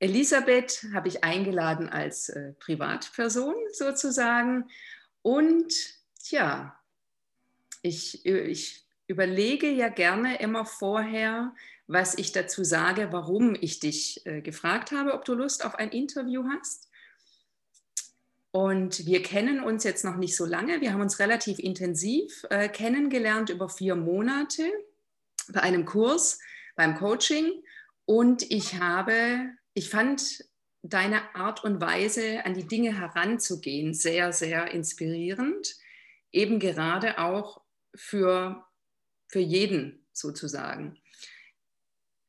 Elisabeth habe ich eingeladen als äh, Privatperson sozusagen. Und ja, ich, ich überlege ja gerne immer vorher, was ich dazu sage, warum ich dich äh, gefragt habe, ob du Lust auf ein Interview hast. Und wir kennen uns jetzt noch nicht so lange. Wir haben uns relativ intensiv äh, kennengelernt über vier Monate bei einem Kurs, beim Coaching. Und ich habe, ich fand deine Art und Weise, an die Dinge heranzugehen, sehr, sehr inspirierend. Eben gerade auch für, für jeden sozusagen.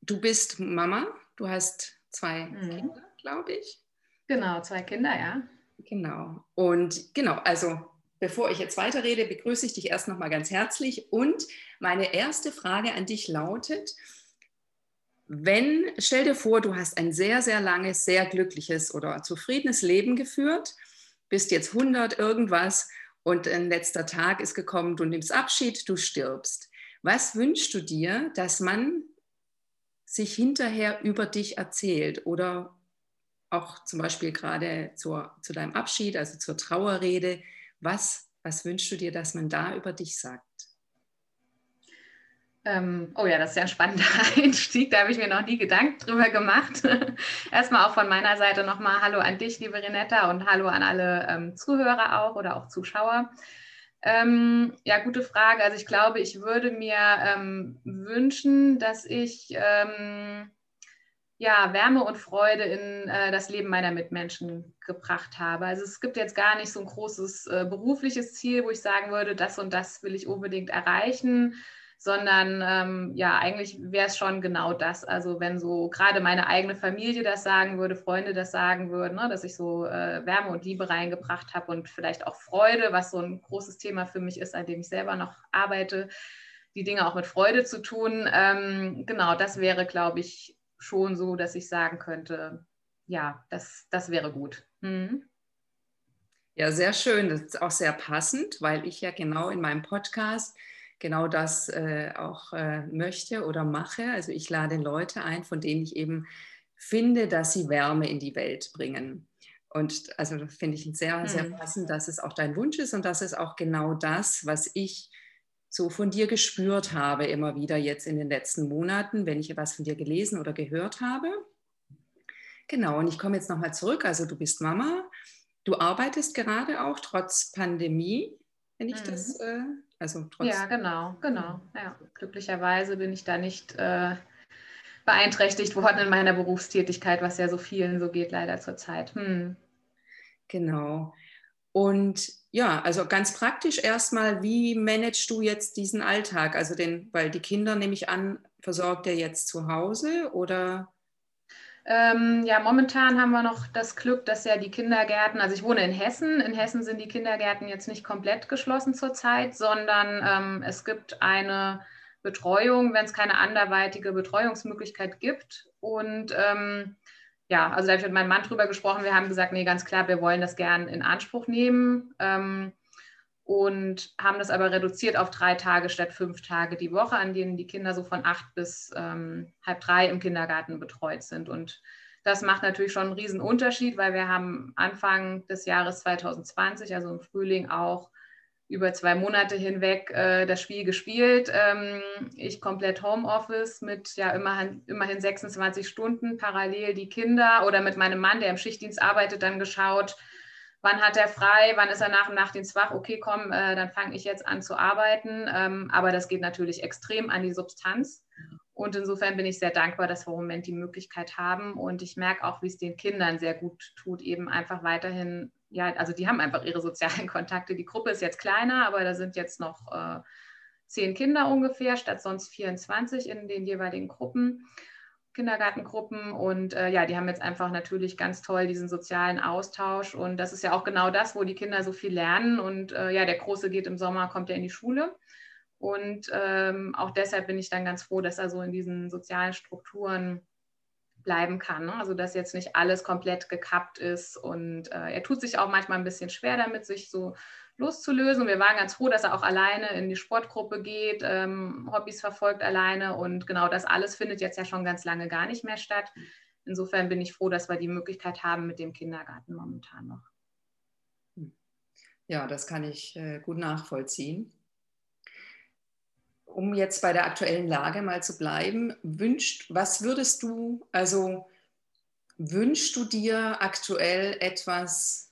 Du bist Mama, du hast zwei mhm. Kinder, glaube ich. Genau, zwei Kinder, ja. Genau. Und genau, also Bevor ich jetzt weiterrede, begrüße ich dich erst noch mal ganz herzlich. Und meine erste Frage an dich lautet, wenn, stell dir vor, du hast ein sehr, sehr langes, sehr glückliches oder zufriedenes Leben geführt, bist jetzt 100 irgendwas und ein letzter Tag ist gekommen, du nimmst Abschied, du stirbst. Was wünschst du dir, dass man sich hinterher über dich erzählt oder auch zum Beispiel gerade zur, zu deinem Abschied, also zur Trauerrede, was, was wünschst du dir, dass man da über dich sagt? Ähm, oh ja, das ist ja ein spannender Einstieg. Da habe ich mir noch nie Gedanken drüber gemacht. Erstmal auch von meiner Seite nochmal Hallo an dich, liebe Renetta, und Hallo an alle ähm, Zuhörer auch oder auch Zuschauer. Ähm, ja, gute Frage. Also ich glaube, ich würde mir ähm, wünschen, dass ich ähm, ja, Wärme und Freude in äh, das Leben meiner Mitmenschen gebracht habe. Also es gibt jetzt gar nicht so ein großes äh, berufliches Ziel, wo ich sagen würde, das und das will ich unbedingt erreichen, sondern ähm, ja, eigentlich wäre es schon genau das. Also wenn so gerade meine eigene Familie das sagen würde, Freunde das sagen würden, ne, dass ich so äh, Wärme und Liebe reingebracht habe und vielleicht auch Freude, was so ein großes Thema für mich ist, an dem ich selber noch arbeite, die Dinge auch mit Freude zu tun. Ähm, genau, das wäre, glaube ich, schon so, dass ich sagen könnte, ja, das, das wäre gut. Mhm. Ja, sehr schön. Das ist auch sehr passend, weil ich ja genau in meinem Podcast genau das äh, auch äh, möchte oder mache. Also ich lade Leute ein, von denen ich eben finde, dass sie Wärme in die Welt bringen. Und also finde ich sehr, sehr mhm. passend, dass es auch dein Wunsch ist und das ist auch genau das, was ich so von dir gespürt habe, immer wieder jetzt in den letzten Monaten, wenn ich was von dir gelesen oder gehört habe. Genau, und ich komme jetzt nochmal zurück. Also du bist Mama, du arbeitest gerade auch trotz Pandemie, wenn ich mhm. das, äh, also trotz. Ja, genau, genau. Ja, glücklicherweise bin ich da nicht äh, beeinträchtigt worden in meiner Berufstätigkeit, was ja so vielen so geht leider zurzeit. Hm. Genau. Und ja, also ganz praktisch erstmal, wie managst du jetzt diesen Alltag? Also den, weil die Kinder, nehme ich an, versorgt er jetzt zu Hause oder? Ähm, ja, momentan haben wir noch das Glück, dass ja die Kindergärten, also ich wohne in Hessen, in Hessen sind die Kindergärten jetzt nicht komplett geschlossen zurzeit, sondern ähm, es gibt eine Betreuung, wenn es keine anderweitige Betreuungsmöglichkeit gibt. Und ähm, ja, also da habe ich mit meinem Mann drüber gesprochen. Wir haben gesagt, nee, ganz klar, wir wollen das gern in Anspruch nehmen ähm, und haben das aber reduziert auf drei Tage statt fünf Tage die Woche, an denen die Kinder so von acht bis ähm, halb drei im Kindergarten betreut sind. Und das macht natürlich schon einen riesen Unterschied, weil wir haben Anfang des Jahres 2020, also im Frühling auch über zwei Monate hinweg äh, das Spiel gespielt. Ähm, ich komplett Homeoffice mit ja immerhin, immerhin 26 Stunden parallel die Kinder oder mit meinem Mann, der im Schichtdienst arbeitet, dann geschaut, wann hat er frei, wann ist er nach dem Nachtdienst wach, okay, komm, äh, dann fange ich jetzt an zu arbeiten. Ähm, aber das geht natürlich extrem an die Substanz. Und insofern bin ich sehr dankbar, dass wir im Moment die Möglichkeit haben. Und ich merke auch, wie es den Kindern sehr gut tut, eben einfach weiterhin ja, also die haben einfach ihre sozialen Kontakte. Die Gruppe ist jetzt kleiner, aber da sind jetzt noch äh, zehn Kinder ungefähr, statt sonst 24 in den jeweiligen Gruppen. Kindergartengruppen und äh, ja, die haben jetzt einfach natürlich ganz toll diesen sozialen Austausch und das ist ja auch genau das, wo die Kinder so viel lernen und äh, ja, der Große geht im Sommer, kommt er in die Schule und ähm, auch deshalb bin ich dann ganz froh, dass er so in diesen sozialen Strukturen bleiben kann. Ne? Also dass jetzt nicht alles komplett gekappt ist und äh, er tut sich auch manchmal ein bisschen schwer damit, sich so loszulösen. Wir waren ganz froh, dass er auch alleine in die Sportgruppe geht, ähm, Hobbys verfolgt alleine und genau das alles findet jetzt ja schon ganz lange gar nicht mehr statt. Insofern bin ich froh, dass wir die Möglichkeit haben mit dem Kindergarten momentan noch. Ja, das kann ich äh, gut nachvollziehen. Um jetzt bei der aktuellen Lage mal zu bleiben, wünscht, was würdest du, also wünschst du dir aktuell etwas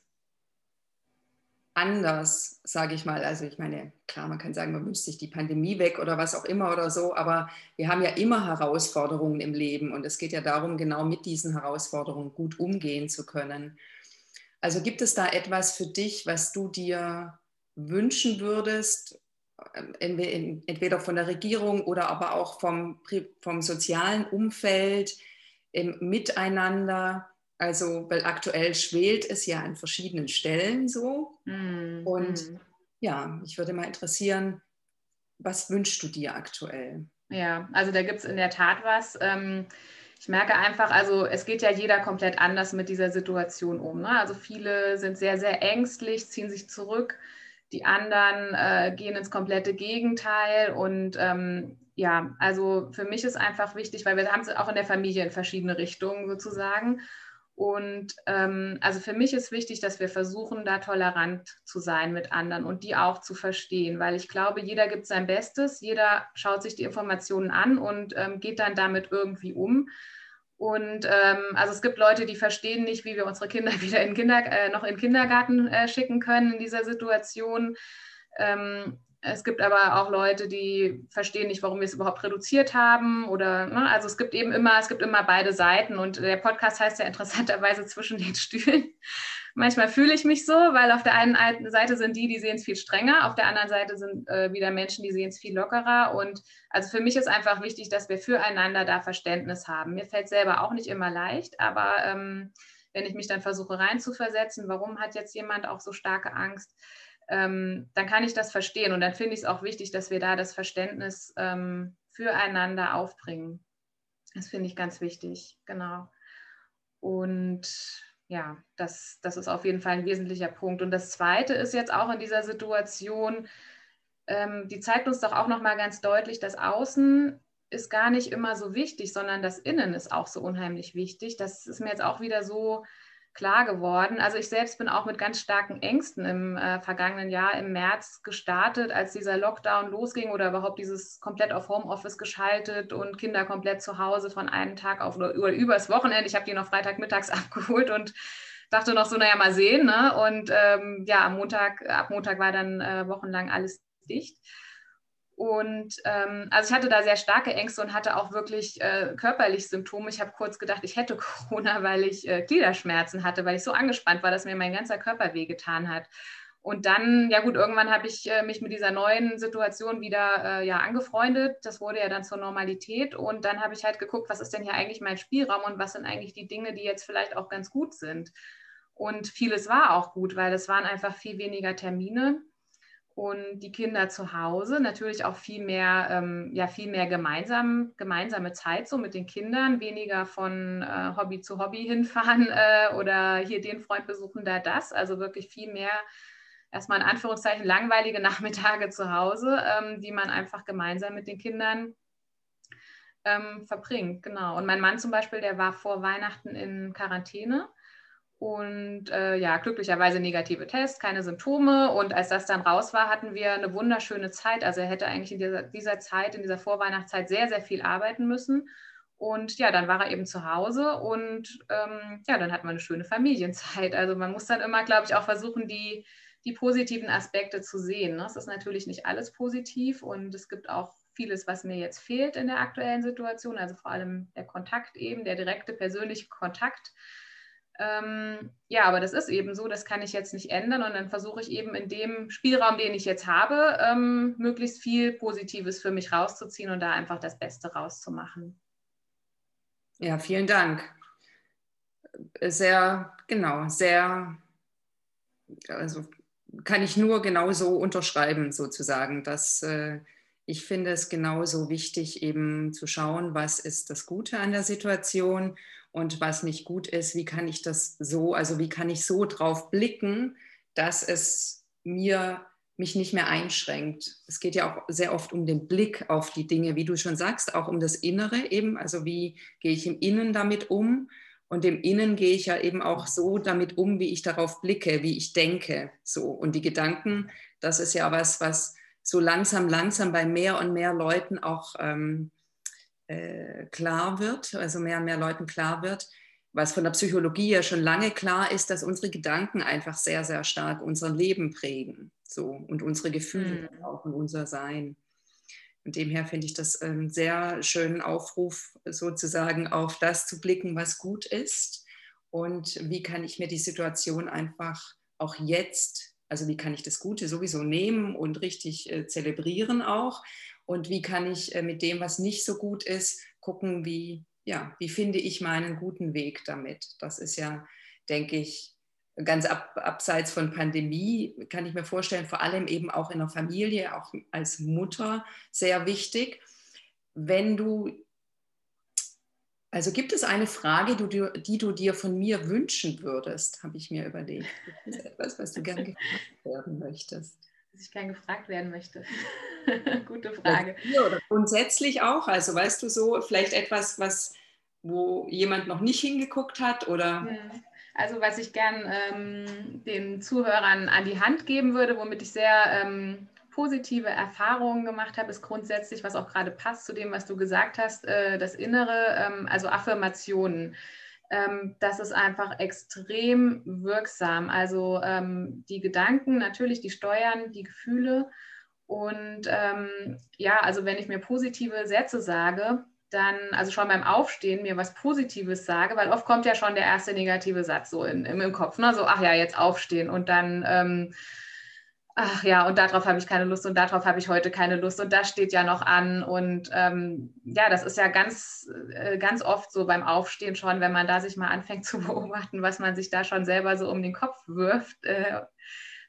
anders, sage ich mal. Also ich meine, klar, man kann sagen, man wünscht sich die Pandemie weg oder was auch immer oder so, aber wir haben ja immer Herausforderungen im Leben und es geht ja darum, genau mit diesen Herausforderungen gut umgehen zu können. Also gibt es da etwas für dich, was du dir wünschen würdest, ähm, entweder von der Regierung oder aber auch vom, vom sozialen Umfeld, im Miteinander? Also, weil aktuell schwelt es ja an verschiedenen Stellen so. Mm, und mm. ja, mich würde mal interessieren, was wünschst du dir aktuell? Ja, also da gibt es in der Tat was. Ähm, ich merke einfach, also es geht ja jeder komplett anders mit dieser Situation um. Ne? Also viele sind sehr, sehr ängstlich, ziehen sich zurück. Die anderen äh, gehen ins komplette Gegenteil. Und ähm, ja, also für mich ist einfach wichtig, weil wir haben es auch in der Familie in verschiedene Richtungen sozusagen. Und ähm, also für mich ist wichtig, dass wir versuchen, da tolerant zu sein mit anderen und die auch zu verstehen, weil ich glaube, jeder gibt sein Bestes, jeder schaut sich die Informationen an und ähm, geht dann damit irgendwie um. Und ähm, also es gibt Leute, die verstehen nicht, wie wir unsere Kinder wieder in Kinder, äh, noch in Kindergarten äh, schicken können in dieser Situation. Ähm, es gibt aber auch Leute, die verstehen nicht, warum wir es überhaupt reduziert haben. Oder ne? also es gibt eben immer, es gibt immer beide Seiten und der Podcast heißt ja interessanterweise zwischen den Stühlen. Manchmal fühle ich mich so, weil auf der einen Seite sind die, die sehen es viel strenger, auf der anderen Seite sind äh, wieder Menschen, die sehen es viel lockerer. Und also für mich ist einfach wichtig, dass wir füreinander da Verständnis haben. Mir fällt selber auch nicht immer leicht, aber ähm, wenn ich mich dann versuche reinzuversetzen, warum hat jetzt jemand auch so starke Angst? Ähm, dann kann ich das verstehen. Und dann finde ich es auch wichtig, dass wir da das Verständnis ähm, füreinander aufbringen. Das finde ich ganz wichtig, genau. Und ja, das, das ist auf jeden Fall ein wesentlicher Punkt. Und das Zweite ist jetzt auch in dieser Situation, ähm, die zeigt uns doch auch nochmal ganz deutlich, dass Außen ist gar nicht immer so wichtig, sondern das Innen ist auch so unheimlich wichtig. Das ist mir jetzt auch wieder so klar geworden. Also ich selbst bin auch mit ganz starken Ängsten im äh, vergangenen Jahr im März gestartet, als dieser Lockdown losging oder überhaupt dieses komplett auf Homeoffice geschaltet und Kinder komplett zu Hause von einem Tag auf oder übers Wochenende. Ich habe die noch Freitagmittags abgeholt und dachte noch so, naja, mal sehen. Ne? Und ähm, ja, am Montag, ab Montag war dann äh, wochenlang alles dicht. Und ähm, also ich hatte da sehr starke Ängste und hatte auch wirklich äh, körperlich Symptome. Ich habe kurz gedacht, ich hätte Corona, weil ich äh, Gliederschmerzen hatte, weil ich so angespannt war, dass mir mein ganzer Körper wehgetan hat. Und dann, ja gut, irgendwann habe ich äh, mich mit dieser neuen Situation wieder äh, ja, angefreundet. Das wurde ja dann zur Normalität. Und dann habe ich halt geguckt, was ist denn hier eigentlich mein Spielraum und was sind eigentlich die Dinge, die jetzt vielleicht auch ganz gut sind. Und vieles war auch gut, weil es waren einfach viel weniger Termine und die Kinder zu Hause natürlich auch viel mehr, ähm, ja, viel mehr gemeinsam, gemeinsame Zeit so mit den Kindern, weniger von äh, Hobby zu Hobby hinfahren äh, oder hier den Freund besuchen, da das. Also wirklich viel mehr erstmal in Anführungszeichen langweilige Nachmittage zu Hause, ähm, die man einfach gemeinsam mit den Kindern ähm, verbringt. Genau. Und mein Mann zum Beispiel, der war vor Weihnachten in Quarantäne und äh, ja, glücklicherweise negative Tests, keine Symptome. Und als das dann raus war, hatten wir eine wunderschöne Zeit. Also er hätte eigentlich in dieser, dieser Zeit, in dieser Vorweihnachtszeit sehr, sehr viel arbeiten müssen. Und ja, dann war er eben zu Hause und ähm, ja, dann hat man eine schöne Familienzeit. Also man muss dann immer, glaube ich, auch versuchen, die, die positiven Aspekte zu sehen. Ne? Es ist natürlich nicht alles positiv und es gibt auch vieles, was mir jetzt fehlt in der aktuellen Situation. Also vor allem der Kontakt eben, der direkte persönliche Kontakt ähm, ja, aber das ist eben so, das kann ich jetzt nicht ändern und dann versuche ich eben in dem Spielraum, den ich jetzt habe, ähm, möglichst viel Positives für mich rauszuziehen und da einfach das Beste rauszumachen. Ja, vielen Dank. Sehr, genau, sehr, also kann ich nur genauso unterschreiben, sozusagen, dass äh, ich finde es genauso wichtig, eben zu schauen, was ist das Gute an der Situation und was nicht gut ist, wie kann ich das so, also wie kann ich so drauf blicken, dass es mir mich nicht mehr einschränkt. Es geht ja auch sehr oft um den Blick auf die Dinge, wie du schon sagst, auch um das Innere eben. Also wie gehe ich im Innen damit um? Und im Innen gehe ich ja eben auch so damit um, wie ich darauf blicke, wie ich denke. So. Und die Gedanken, das ist ja was, was so langsam, langsam bei mehr und mehr Leuten auch ähm, äh, klar wird, also mehr und mehr Leuten klar wird, was von der Psychologie ja schon lange klar ist, dass unsere Gedanken einfach sehr, sehr stark unser Leben prägen so, und unsere Gefühle mhm. auch und unser Sein. Und demher finde ich das einen sehr schönen Aufruf, sozusagen auf das zu blicken, was gut ist und wie kann ich mir die Situation einfach auch jetzt, also wie kann ich das Gute sowieso nehmen und richtig äh, zelebrieren auch und wie kann ich äh, mit dem, was nicht so gut ist, gucken, wie, ja, wie finde ich meinen guten Weg damit? Das ist ja, denke ich, ganz ab, abseits von Pandemie, kann ich mir vorstellen, vor allem eben auch in der Familie, auch als Mutter sehr wichtig. Wenn du, also gibt es eine Frage, die du dir von mir wünschen würdest, habe ich mir überlegt. Gibt es etwas, was du gerne gefragt werden möchtest? Was ich gerne gefragt werden möchte. Gute Frage. Ja, oder grundsätzlich auch, also weißt du so, vielleicht etwas, was wo jemand noch nicht hingeguckt hat oder. Ja. Also was ich gern ähm, den Zuhörern an die Hand geben würde, womit ich sehr ähm, positive Erfahrungen gemacht habe, ist grundsätzlich, was auch gerade passt zu dem, was du gesagt hast, äh, das Innere, ähm, also Affirmationen. Ähm, das ist einfach extrem wirksam. Also ähm, die Gedanken natürlich, die steuern die Gefühle. Und ähm, ja, also wenn ich mir positive Sätze sage, dann, also schon beim Aufstehen, mir was Positives sage, weil oft kommt ja schon der erste negative Satz so in, im, im Kopf, ne? so, ach ja, jetzt aufstehen und dann, ähm, ach ja, und darauf habe ich keine Lust und darauf habe ich heute keine Lust und das steht ja noch an und ähm, ja, das ist ja ganz, äh, ganz oft so beim Aufstehen schon, wenn man da sich mal anfängt zu beobachten, was man sich da schon selber so um den Kopf wirft. Äh,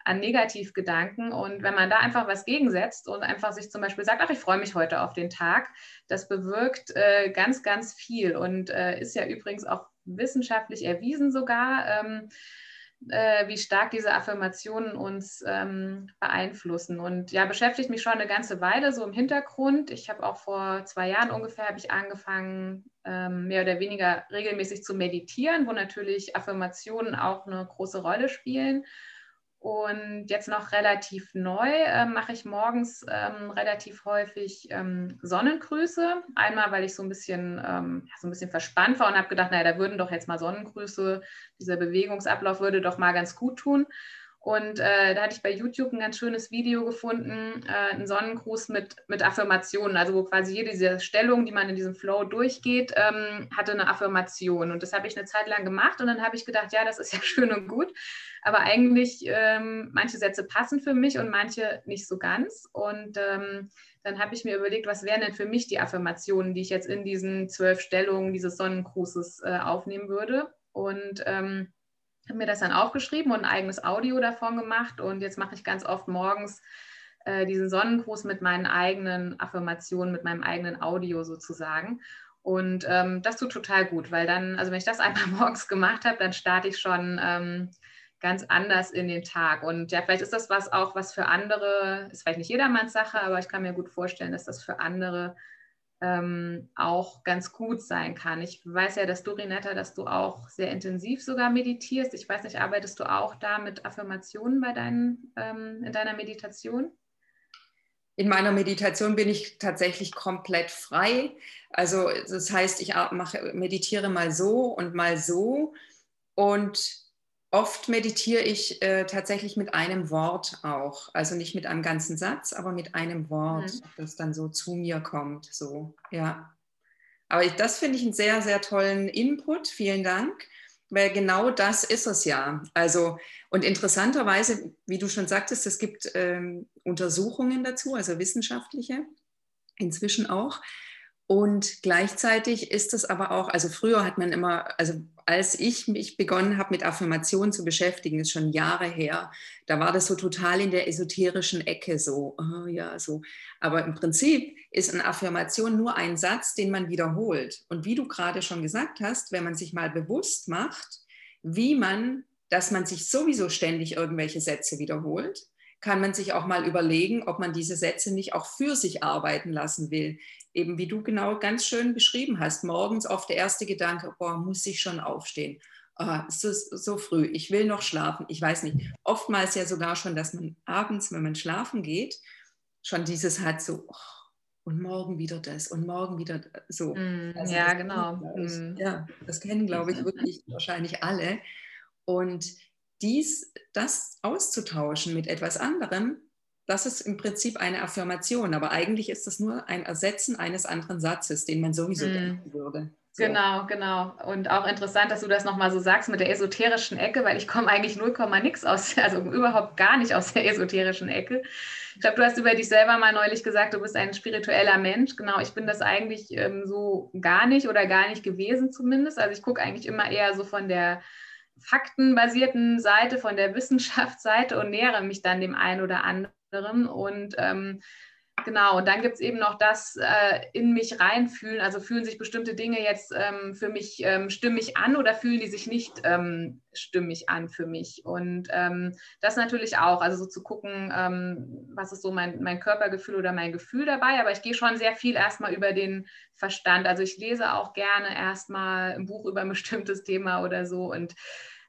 an Negativgedanken. Und wenn man da einfach was gegensetzt und einfach sich zum Beispiel sagt, ach, ich freue mich heute auf den Tag, das bewirkt äh, ganz, ganz viel und äh, ist ja übrigens auch wissenschaftlich erwiesen sogar. Ähm, äh, wie stark diese Affirmationen uns ähm, beeinflussen. Und ja, beschäftigt mich schon eine ganze Weile so im Hintergrund. Ich habe auch vor zwei Jahren ungefähr habe ich angefangen, ähm, mehr oder weniger regelmäßig zu meditieren, wo natürlich Affirmationen auch eine große Rolle spielen. Und jetzt noch relativ neu äh, mache ich morgens ähm, relativ häufig ähm, Sonnengrüße. Einmal, weil ich so ein bisschen, ähm, so ein bisschen verspannt war und habe gedacht, naja, da würden doch jetzt mal Sonnengrüße, dieser Bewegungsablauf würde doch mal ganz gut tun. Und äh, da hatte ich bei YouTube ein ganz schönes Video gefunden, äh, einen Sonnengruß mit, mit Affirmationen, also wo quasi jede dieser Stellung, die man in diesem Flow durchgeht, ähm, hatte eine Affirmation. Und das habe ich eine Zeit lang gemacht und dann habe ich gedacht, ja, das ist ja schön und gut, aber eigentlich ähm, manche Sätze passen für mich und manche nicht so ganz. Und ähm, dann habe ich mir überlegt, was wären denn für mich die Affirmationen, die ich jetzt in diesen zwölf Stellungen dieses Sonnengrußes äh, aufnehmen würde. Und ähm, habe mir das dann aufgeschrieben und ein eigenes Audio davon gemacht. Und jetzt mache ich ganz oft morgens äh, diesen Sonnengruß mit meinen eigenen Affirmationen, mit meinem eigenen Audio sozusagen. Und ähm, das tut total gut, weil dann, also wenn ich das einmal morgens gemacht habe, dann starte ich schon ähm, ganz anders in den Tag. Und ja, vielleicht ist das was auch, was für andere, ist vielleicht nicht jedermanns Sache, aber ich kann mir gut vorstellen, dass das für andere ähm, auch ganz gut sein kann. Ich weiß ja, dass du, Renetta, dass du auch sehr intensiv sogar meditierst. Ich weiß nicht, arbeitest du auch da mit Affirmationen bei deinen, ähm, in deiner Meditation? In meiner Meditation bin ich tatsächlich komplett frei. Also das heißt, ich mache, meditiere mal so und mal so. Und Oft meditiere ich äh, tatsächlich mit einem Wort auch. Also nicht mit einem ganzen Satz, aber mit einem Wort, mhm. das dann so zu mir kommt. So, ja. Aber ich, das finde ich einen sehr, sehr tollen Input. Vielen Dank. Weil genau das ist es ja. Also, und interessanterweise, wie du schon sagtest, es gibt ähm, Untersuchungen dazu, also wissenschaftliche, inzwischen auch. Und gleichzeitig ist es aber auch, also früher hat man immer, also als ich mich begonnen habe, mit Affirmationen zu beschäftigen, ist schon Jahre her, da war das so total in der esoterischen Ecke so, oh, ja, so. Aber im Prinzip ist eine Affirmation nur ein Satz, den man wiederholt. Und wie du gerade schon gesagt hast, wenn man sich mal bewusst macht, wie man, dass man sich sowieso ständig irgendwelche Sätze wiederholt, kann man sich auch mal überlegen, ob man diese Sätze nicht auch für sich arbeiten lassen will. Eben wie du genau ganz schön beschrieben hast, morgens oft der erste Gedanke, boah, muss ich schon aufstehen. Oh, es ist so früh, ich will noch schlafen. Ich weiß nicht. Oftmals ja sogar schon, dass man abends, wenn man schlafen geht, schon dieses hat so, oh, und morgen wieder das und morgen wieder so. Mm, also ja, genau. Kennen, ich, mm. Ja, das kennen, glaube ich, wirklich wahrscheinlich alle. Und dies, das auszutauschen mit etwas anderem, das ist im Prinzip eine Affirmation, aber eigentlich ist das nur ein Ersetzen eines anderen Satzes, den man sowieso mm. denken würde. So. Genau, genau. Und auch interessant, dass du das nochmal so sagst mit der esoterischen Ecke, weil ich komme eigentlich 0, nix aus, also überhaupt gar nicht aus der esoterischen Ecke. Ich glaube, du hast über dich selber mal neulich gesagt, du bist ein spiritueller Mensch. Genau, ich bin das eigentlich ähm, so gar nicht oder gar nicht gewesen zumindest. Also ich gucke eigentlich immer eher so von der faktenbasierten Seite, von der Wissenschaftsseite und nähere mich dann dem einen oder anderen. Und ähm, genau, und dann gibt es eben noch das äh, in mich reinfühlen. Also fühlen sich bestimmte Dinge jetzt ähm, für mich ähm, stimmig an oder fühlen die sich nicht ähm, stimmig an für mich? Und ähm, das natürlich auch, also so zu gucken, ähm, was ist so mein, mein Körpergefühl oder mein Gefühl dabei. Aber ich gehe schon sehr viel erstmal über den Verstand. Also ich lese auch gerne erstmal ein Buch über ein bestimmtes Thema oder so und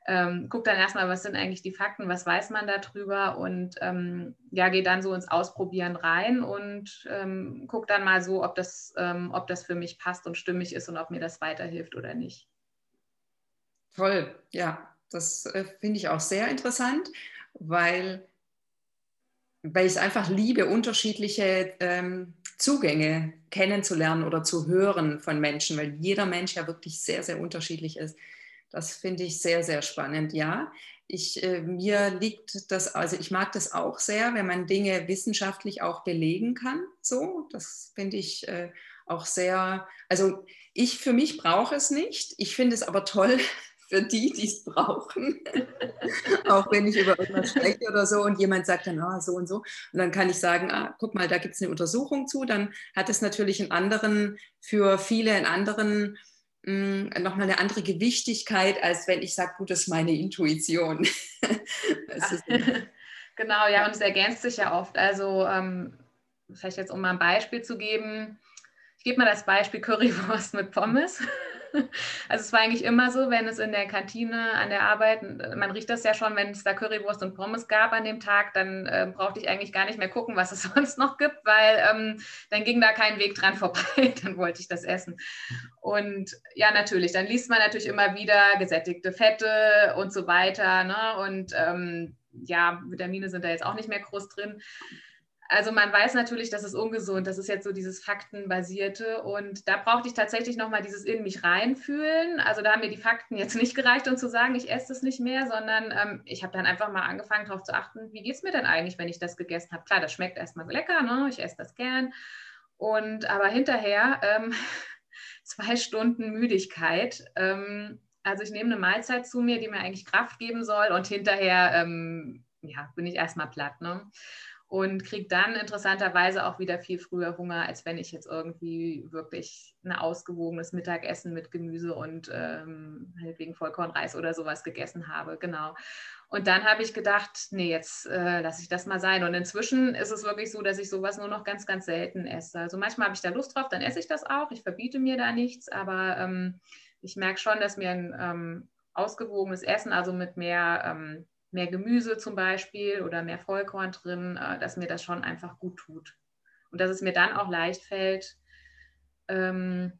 ähm, guck dann erstmal, was sind eigentlich die Fakten, was weiß man darüber und ähm, ja, gehe dann so ins Ausprobieren rein und ähm, guck dann mal so, ob das, ähm, ob das für mich passt und stimmig ist und ob mir das weiterhilft oder nicht. Toll, ja, das äh, finde ich auch sehr interessant, weil, weil ich es einfach liebe, unterschiedliche ähm, Zugänge kennenzulernen oder zu hören von Menschen, weil jeder Mensch ja wirklich sehr, sehr unterschiedlich ist. Das finde ich sehr, sehr spannend. Ja, ich, äh, mir liegt das, also ich mag das auch sehr, wenn man Dinge wissenschaftlich auch belegen kann. So, das finde ich äh, auch sehr, also ich für mich brauche es nicht. Ich finde es aber toll für die, die es brauchen. auch wenn ich über irgendwas spreche oder so und jemand sagt dann, ah, so und so. Und dann kann ich sagen, ah, guck mal, da gibt es eine Untersuchung zu. Dann hat es natürlich einen anderen, für viele einen anderen nochmal eine andere Gewichtigkeit, als wenn ich sage, gut, das ist meine Intuition. ist genau, ja, und es ergänzt sich ja oft. Also ähm, vielleicht jetzt, um mal ein Beispiel zu geben, ich gebe mal das Beispiel Currywurst mit Pommes. Also es war eigentlich immer so, wenn es in der Kantine an der Arbeit, man riecht das ja schon, wenn es da Currywurst und Pommes gab an dem Tag, dann äh, brauchte ich eigentlich gar nicht mehr gucken, was es sonst noch gibt, weil ähm, dann ging da kein Weg dran vorbei, dann wollte ich das essen. Und ja, natürlich, dann liest man natürlich immer wieder gesättigte Fette und so weiter. Ne? Und ähm, ja, Vitamine sind da jetzt auch nicht mehr groß drin. Also man weiß natürlich, das ist ungesund. Das ist jetzt so dieses Faktenbasierte. Und da brauchte ich tatsächlich nochmal dieses in mich reinfühlen. Also da haben mir die Fakten jetzt nicht gereicht, um zu sagen, ich esse das nicht mehr, sondern ähm, ich habe dann einfach mal angefangen, darauf zu achten, wie geht es mir denn eigentlich, wenn ich das gegessen habe. Klar, das schmeckt erstmal lecker, ne? ich esse das gern. Und aber hinterher ähm, zwei Stunden Müdigkeit. Ähm, also ich nehme eine Mahlzeit zu mir, die mir eigentlich Kraft geben soll und hinterher ähm, ja, bin ich erstmal platt. Ne? Und kriege dann interessanterweise auch wieder viel früher Hunger, als wenn ich jetzt irgendwie wirklich ein ausgewogenes Mittagessen mit Gemüse und ähm, wegen Vollkornreis oder sowas gegessen habe. Genau. Und dann habe ich gedacht, nee, jetzt äh, lasse ich das mal sein. Und inzwischen ist es wirklich so, dass ich sowas nur noch ganz, ganz selten esse. Also manchmal habe ich da Lust drauf, dann esse ich das auch. Ich verbiete mir da nichts, aber ähm, ich merke schon, dass mir ein ähm, ausgewogenes Essen, also mit mehr ähm, mehr Gemüse zum Beispiel oder mehr Vollkorn drin, äh, dass mir das schon einfach gut tut. Und dass es mir dann auch leicht fällt, ähm,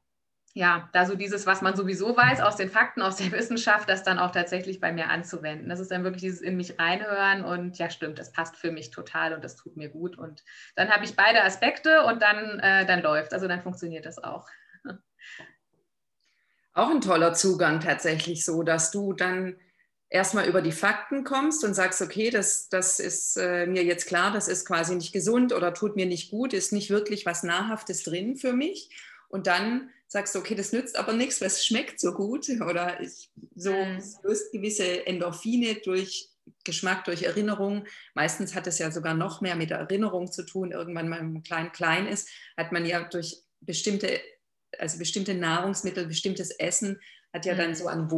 ja, da so dieses, was man sowieso weiß aus den Fakten, aus der Wissenschaft, das dann auch tatsächlich bei mir anzuwenden. Das ist dann wirklich dieses in mich reinhören und ja, stimmt, das passt für mich total und das tut mir gut. Und dann habe ich beide Aspekte und dann, äh, dann läuft. Also dann funktioniert das auch. Auch ein toller Zugang tatsächlich so, dass du dann erstmal über die Fakten kommst und sagst, okay, das, das ist äh, mir jetzt klar, das ist quasi nicht gesund oder tut mir nicht gut, ist nicht wirklich was Nahrhaftes drin für mich. und dann sagst du, okay, das nützt aber nichts, weil es schmeckt so gut oder ich, so mhm. löst gewisse Endorphine durch Geschmack, durch Erinnerung. Meistens hat es ja sogar noch mehr mit der Erinnerung zu tun. Irgendwann, wenn man klein klein ist, hat man ja durch bestimmte, also bestimmte Nahrungsmittel, bestimmtes Essen, hat ja mhm. dann so einen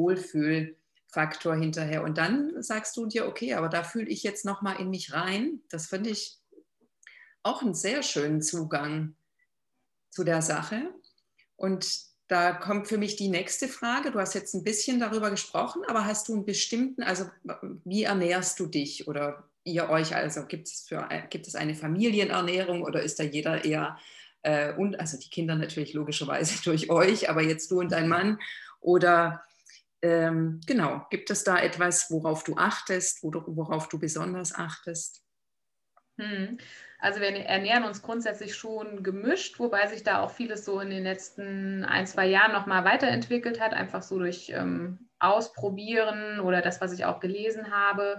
Wohlfühlfaktor hinterher. Und dann sagst du dir, okay, aber da fühle ich jetzt nochmal in mich rein. Das finde ich auch einen sehr schönen Zugang zu der Sache. Und da kommt für mich die nächste Frage. Du hast jetzt ein bisschen darüber gesprochen, aber hast du einen bestimmten, also wie ernährst du dich oder ihr euch? Also gibt es, für, gibt es eine Familienernährung oder ist da jeder eher, äh, und also die Kinder natürlich logischerweise durch euch, aber jetzt du und dein Mann? Oder ähm, genau, gibt es da etwas, worauf du achtest, worauf du besonders achtest? Hm. Also wir ernähren uns grundsätzlich schon gemischt, wobei sich da auch vieles so in den letzten ein, zwei Jahren nochmal weiterentwickelt hat, einfach so durch ähm, Ausprobieren oder das, was ich auch gelesen habe.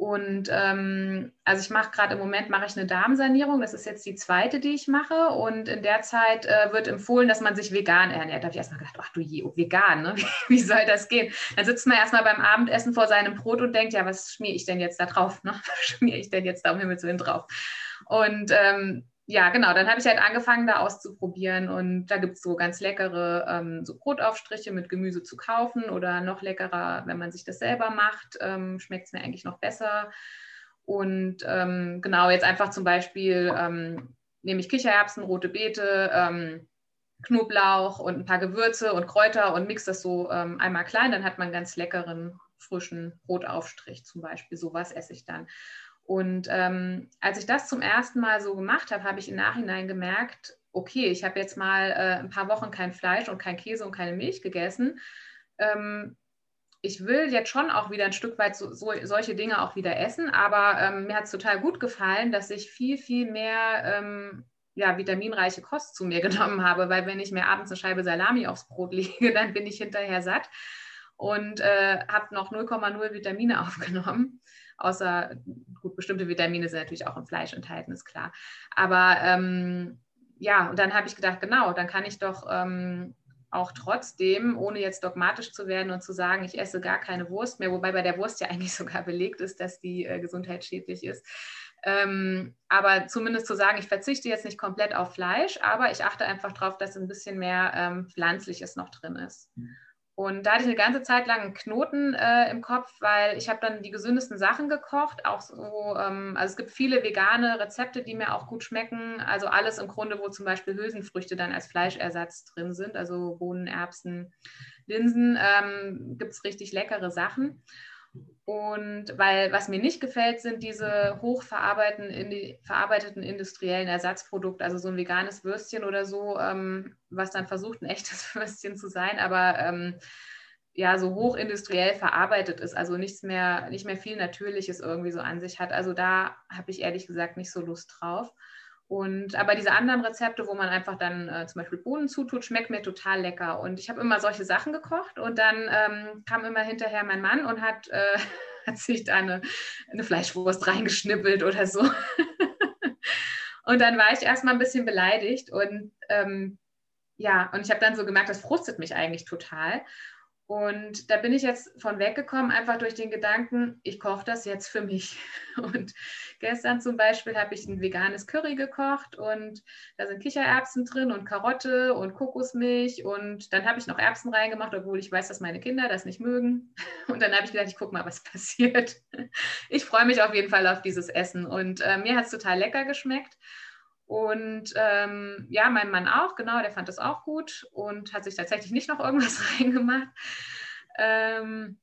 Und ähm, also ich mache gerade im Moment mache ich eine Darmsanierung. Das ist jetzt die zweite, die ich mache. Und in der Zeit äh, wird empfohlen, dass man sich vegan ernährt. Da habe ich erstmal gedacht, ach du je, vegan, ne? Wie, wie, soll das gehen? Dann sitzt man erstmal beim Abendessen vor seinem Brot und denkt, ja, was schmiere ich denn jetzt da drauf? Ne? Was schmiere ich denn jetzt da um Himmels Willen drauf? Und ähm, ja, genau, dann habe ich halt angefangen, da auszuprobieren und da gibt es so ganz leckere ähm, so Brotaufstriche mit Gemüse zu kaufen oder noch leckerer, wenn man sich das selber macht, ähm, schmeckt es mir eigentlich noch besser. Und ähm, genau, jetzt einfach zum Beispiel ähm, nehme ich Kichererbsen, rote Beete, ähm, Knoblauch und ein paar Gewürze und Kräuter und mixe das so ähm, einmal klein, dann hat man ganz leckeren, frischen Brotaufstrich zum Beispiel. Sowas esse ich dann. Und ähm, als ich das zum ersten Mal so gemacht habe, habe ich im Nachhinein gemerkt, okay, ich habe jetzt mal äh, ein paar Wochen kein Fleisch und kein Käse und keine Milch gegessen. Ähm, ich will jetzt schon auch wieder ein Stück weit so, so, solche Dinge auch wieder essen, aber ähm, mir hat es total gut gefallen, dass ich viel, viel mehr ähm, ja, vitaminreiche Kost zu mir genommen habe, weil wenn ich mir abends eine Scheibe Salami aufs Brot lege, dann bin ich hinterher satt und äh, habe noch 0,0 Vitamine aufgenommen außer gut, bestimmte Vitamine sind natürlich auch im Fleisch enthalten, ist klar. Aber ähm, ja, und dann habe ich gedacht, genau, dann kann ich doch ähm, auch trotzdem, ohne jetzt dogmatisch zu werden und zu sagen, ich esse gar keine Wurst mehr, wobei bei der Wurst ja eigentlich sogar belegt ist, dass die äh, gesundheitsschädlich ist. Ähm, aber zumindest zu sagen, ich verzichte jetzt nicht komplett auf Fleisch, aber ich achte einfach darauf, dass ein bisschen mehr ähm, Pflanzliches noch drin ist. Mhm. Und da hatte ich eine ganze Zeit lang einen Knoten äh, im Kopf, weil ich habe dann die gesündesten Sachen gekocht. Auch so, ähm, also es gibt viele vegane Rezepte, die mir auch gut schmecken. Also alles im Grunde, wo zum Beispiel Hülsenfrüchte dann als Fleischersatz drin sind, also Bohnen, Erbsen, Linsen, ähm, gibt es richtig leckere Sachen. Und weil was mir nicht gefällt, sind diese hochverarbeiteten industriellen Ersatzprodukte, also so ein veganes Würstchen oder so, ähm, was dann versucht, ein echtes Würstchen zu sein, aber ähm, ja, so hochindustriell verarbeitet ist, also nichts mehr, nicht mehr viel Natürliches irgendwie so an sich hat. Also da habe ich ehrlich gesagt nicht so Lust drauf. Und aber diese anderen Rezepte, wo man einfach dann äh, zum Beispiel Bohnen zutut, schmeckt mir total lecker. Und ich habe immer solche Sachen gekocht und dann ähm, kam immer hinterher mein Mann und hat, äh, hat sich da eine, eine Fleischwurst reingeschnippelt oder so. und dann war ich erstmal ein bisschen beleidigt und ähm, ja, und ich habe dann so gemerkt, das frustet mich eigentlich total. Und da bin ich jetzt von weggekommen, einfach durch den Gedanken, ich koche das jetzt für mich. Und gestern zum Beispiel habe ich ein veganes Curry gekocht und da sind Kichererbsen drin und Karotte und Kokosmilch und dann habe ich noch Erbsen reingemacht, obwohl ich weiß, dass meine Kinder das nicht mögen. Und dann habe ich gedacht, ich gucke mal, was passiert. Ich freue mich auf jeden Fall auf dieses Essen und äh, mir hat es total lecker geschmeckt. Und ähm, ja, mein Mann auch, genau, der fand das auch gut und hat sich tatsächlich nicht noch irgendwas reingemacht. Ähm,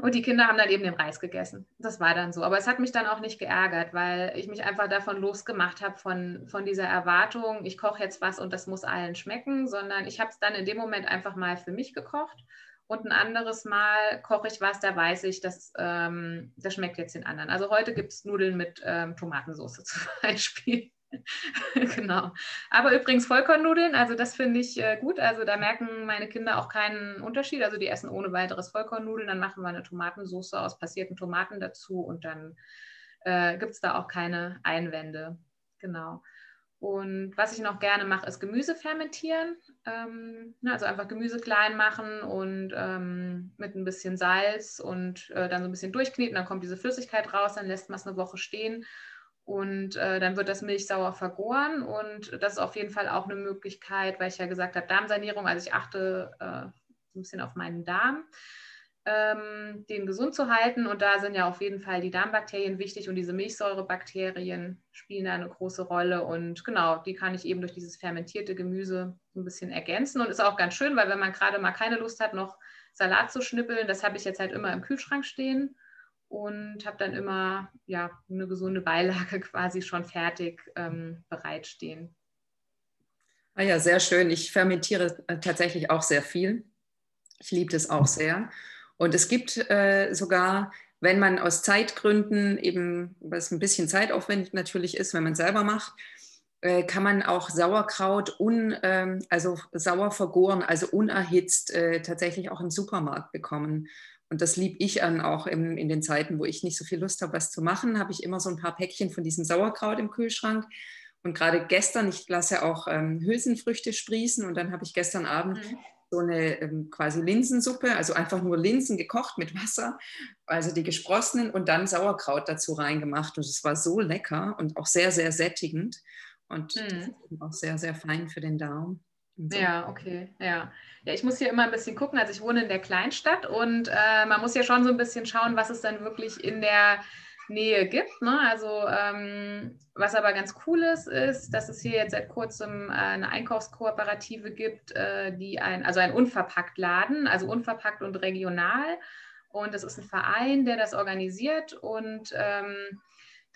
und die Kinder haben dann eben den Reis gegessen. Das war dann so. Aber es hat mich dann auch nicht geärgert, weil ich mich einfach davon losgemacht habe, von, von dieser Erwartung, ich koche jetzt was und das muss allen schmecken, sondern ich habe es dann in dem Moment einfach mal für mich gekocht. Und ein anderes Mal koche ich was, da weiß ich, dass, ähm, das schmeckt jetzt den anderen. Also heute gibt es Nudeln mit ähm, Tomatensauce zum Beispiel. genau. Aber übrigens Vollkornnudeln, also das finde ich äh, gut. Also da merken meine Kinder auch keinen Unterschied. Also die essen ohne weiteres Vollkornnudeln. Dann machen wir eine Tomatensauce aus passierten Tomaten dazu und dann äh, gibt es da auch keine Einwände. Genau. Und was ich noch gerne mache, ist Gemüse fermentieren. Ähm, ne, also einfach Gemüse klein machen und ähm, mit ein bisschen Salz und äh, dann so ein bisschen durchkneten. Dann kommt diese Flüssigkeit raus, dann lässt man es eine Woche stehen und äh, dann wird das milchsauer vergoren. Und das ist auf jeden Fall auch eine Möglichkeit, weil ich ja gesagt habe, Darmsanierung. Also ich achte äh, ein bisschen auf meinen Darm ähm, den gesund zu halten. Und da sind ja auf jeden Fall die Darmbakterien wichtig und diese Milchsäurebakterien spielen da eine große Rolle. Und genau, die kann ich eben durch dieses fermentierte Gemüse ein bisschen ergänzen. Und ist auch ganz schön, weil wenn man gerade mal keine Lust hat, noch Salat zu schnippeln, das habe ich jetzt halt immer im Kühlschrank stehen und habe dann immer ja, eine gesunde Beilage quasi schon fertig ähm, bereitstehen. Ah ja, sehr schön. Ich fermentiere äh, tatsächlich auch sehr viel. Ich liebe das auch sehr. Und es gibt äh, sogar, wenn man aus Zeitgründen eben, was ein bisschen zeitaufwendig natürlich ist, wenn man es selber macht, äh, kann man auch Sauerkraut un, äh, also sauer vergoren, also unerhitzt, äh, tatsächlich auch im Supermarkt bekommen. Und das liebe ich an, auch im, in den Zeiten, wo ich nicht so viel Lust habe, was zu machen, habe ich immer so ein paar Päckchen von diesem Sauerkraut im Kühlschrank. Und gerade gestern, ich lasse auch ähm, Hülsenfrüchte sprießen und dann habe ich gestern Abend mhm so eine ähm, quasi Linsensuppe, also einfach nur Linsen gekocht mit Wasser, also die gesprossenen und dann Sauerkraut dazu reingemacht. Und es war so lecker und auch sehr, sehr sättigend und hm. auch sehr, sehr fein für den Darm. Ja, okay, ja. Ja, ich muss hier immer ein bisschen gucken. Also ich wohne in der Kleinstadt und äh, man muss ja schon so ein bisschen schauen, was es dann wirklich in der Nähe gibt. Ne? Also ähm, was aber ganz cool ist, ist, dass es hier jetzt seit kurzem äh, eine Einkaufskooperative gibt, äh, die ein, also ein unverpackt Laden, also unverpackt und regional. Und das ist ein Verein, der das organisiert und ähm,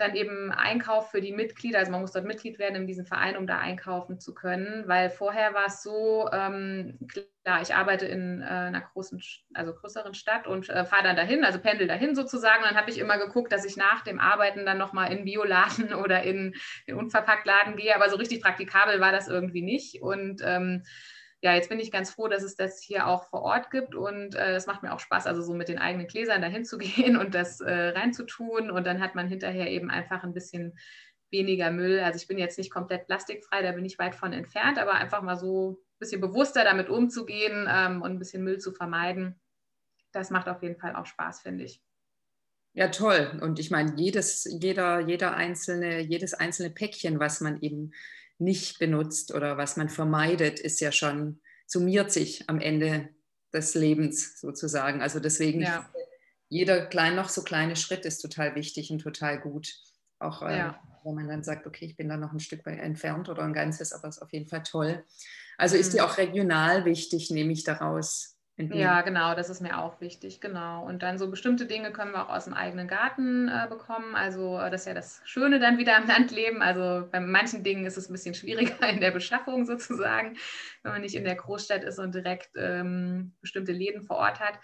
dann eben Einkauf für die Mitglieder, also man muss dort Mitglied werden in diesem Verein, um da einkaufen zu können, weil vorher war es so, ähm, klar, ich arbeite in äh, einer großen, also größeren Stadt und äh, fahre dann dahin, also pendel dahin sozusagen, dann habe ich immer geguckt, dass ich nach dem Arbeiten dann nochmal in Bioladen oder in den Unverpacktladen gehe, aber so richtig praktikabel war das irgendwie nicht. Und ähm, ja, jetzt bin ich ganz froh, dass es das hier auch vor Ort gibt und äh, es macht mir auch Spaß, also so mit den eigenen Gläsern dahin zu gehen und das äh, reinzutun und dann hat man hinterher eben einfach ein bisschen weniger Müll. Also ich bin jetzt nicht komplett plastikfrei, da bin ich weit von entfernt, aber einfach mal so ein bisschen bewusster damit umzugehen ähm, und ein bisschen Müll zu vermeiden, das macht auf jeden Fall auch Spaß, finde ich. Ja, toll. Und ich meine, jedes, jeder, jeder einzelne, jedes einzelne Päckchen, was man eben nicht benutzt oder was man vermeidet, ist ja schon, summiert sich am Ende des Lebens sozusagen. Also deswegen, ja. jeder klein, noch so kleine Schritt ist total wichtig und total gut. Auch äh, ja. wenn man dann sagt, okay, ich bin da noch ein Stück weit entfernt oder ein ganzes, aber es ist auf jeden Fall toll. Also ist mhm. die auch regional wichtig, nehme ich daraus. Ja, genau, das ist mir auch wichtig, genau. Und dann so bestimmte Dinge können wir auch aus dem eigenen Garten äh, bekommen. Also äh, das ist ja das Schöne dann wieder am Landleben. Also bei manchen Dingen ist es ein bisschen schwieriger in der Beschaffung sozusagen, wenn man nicht in der Großstadt ist und direkt ähm, bestimmte Läden vor Ort hat.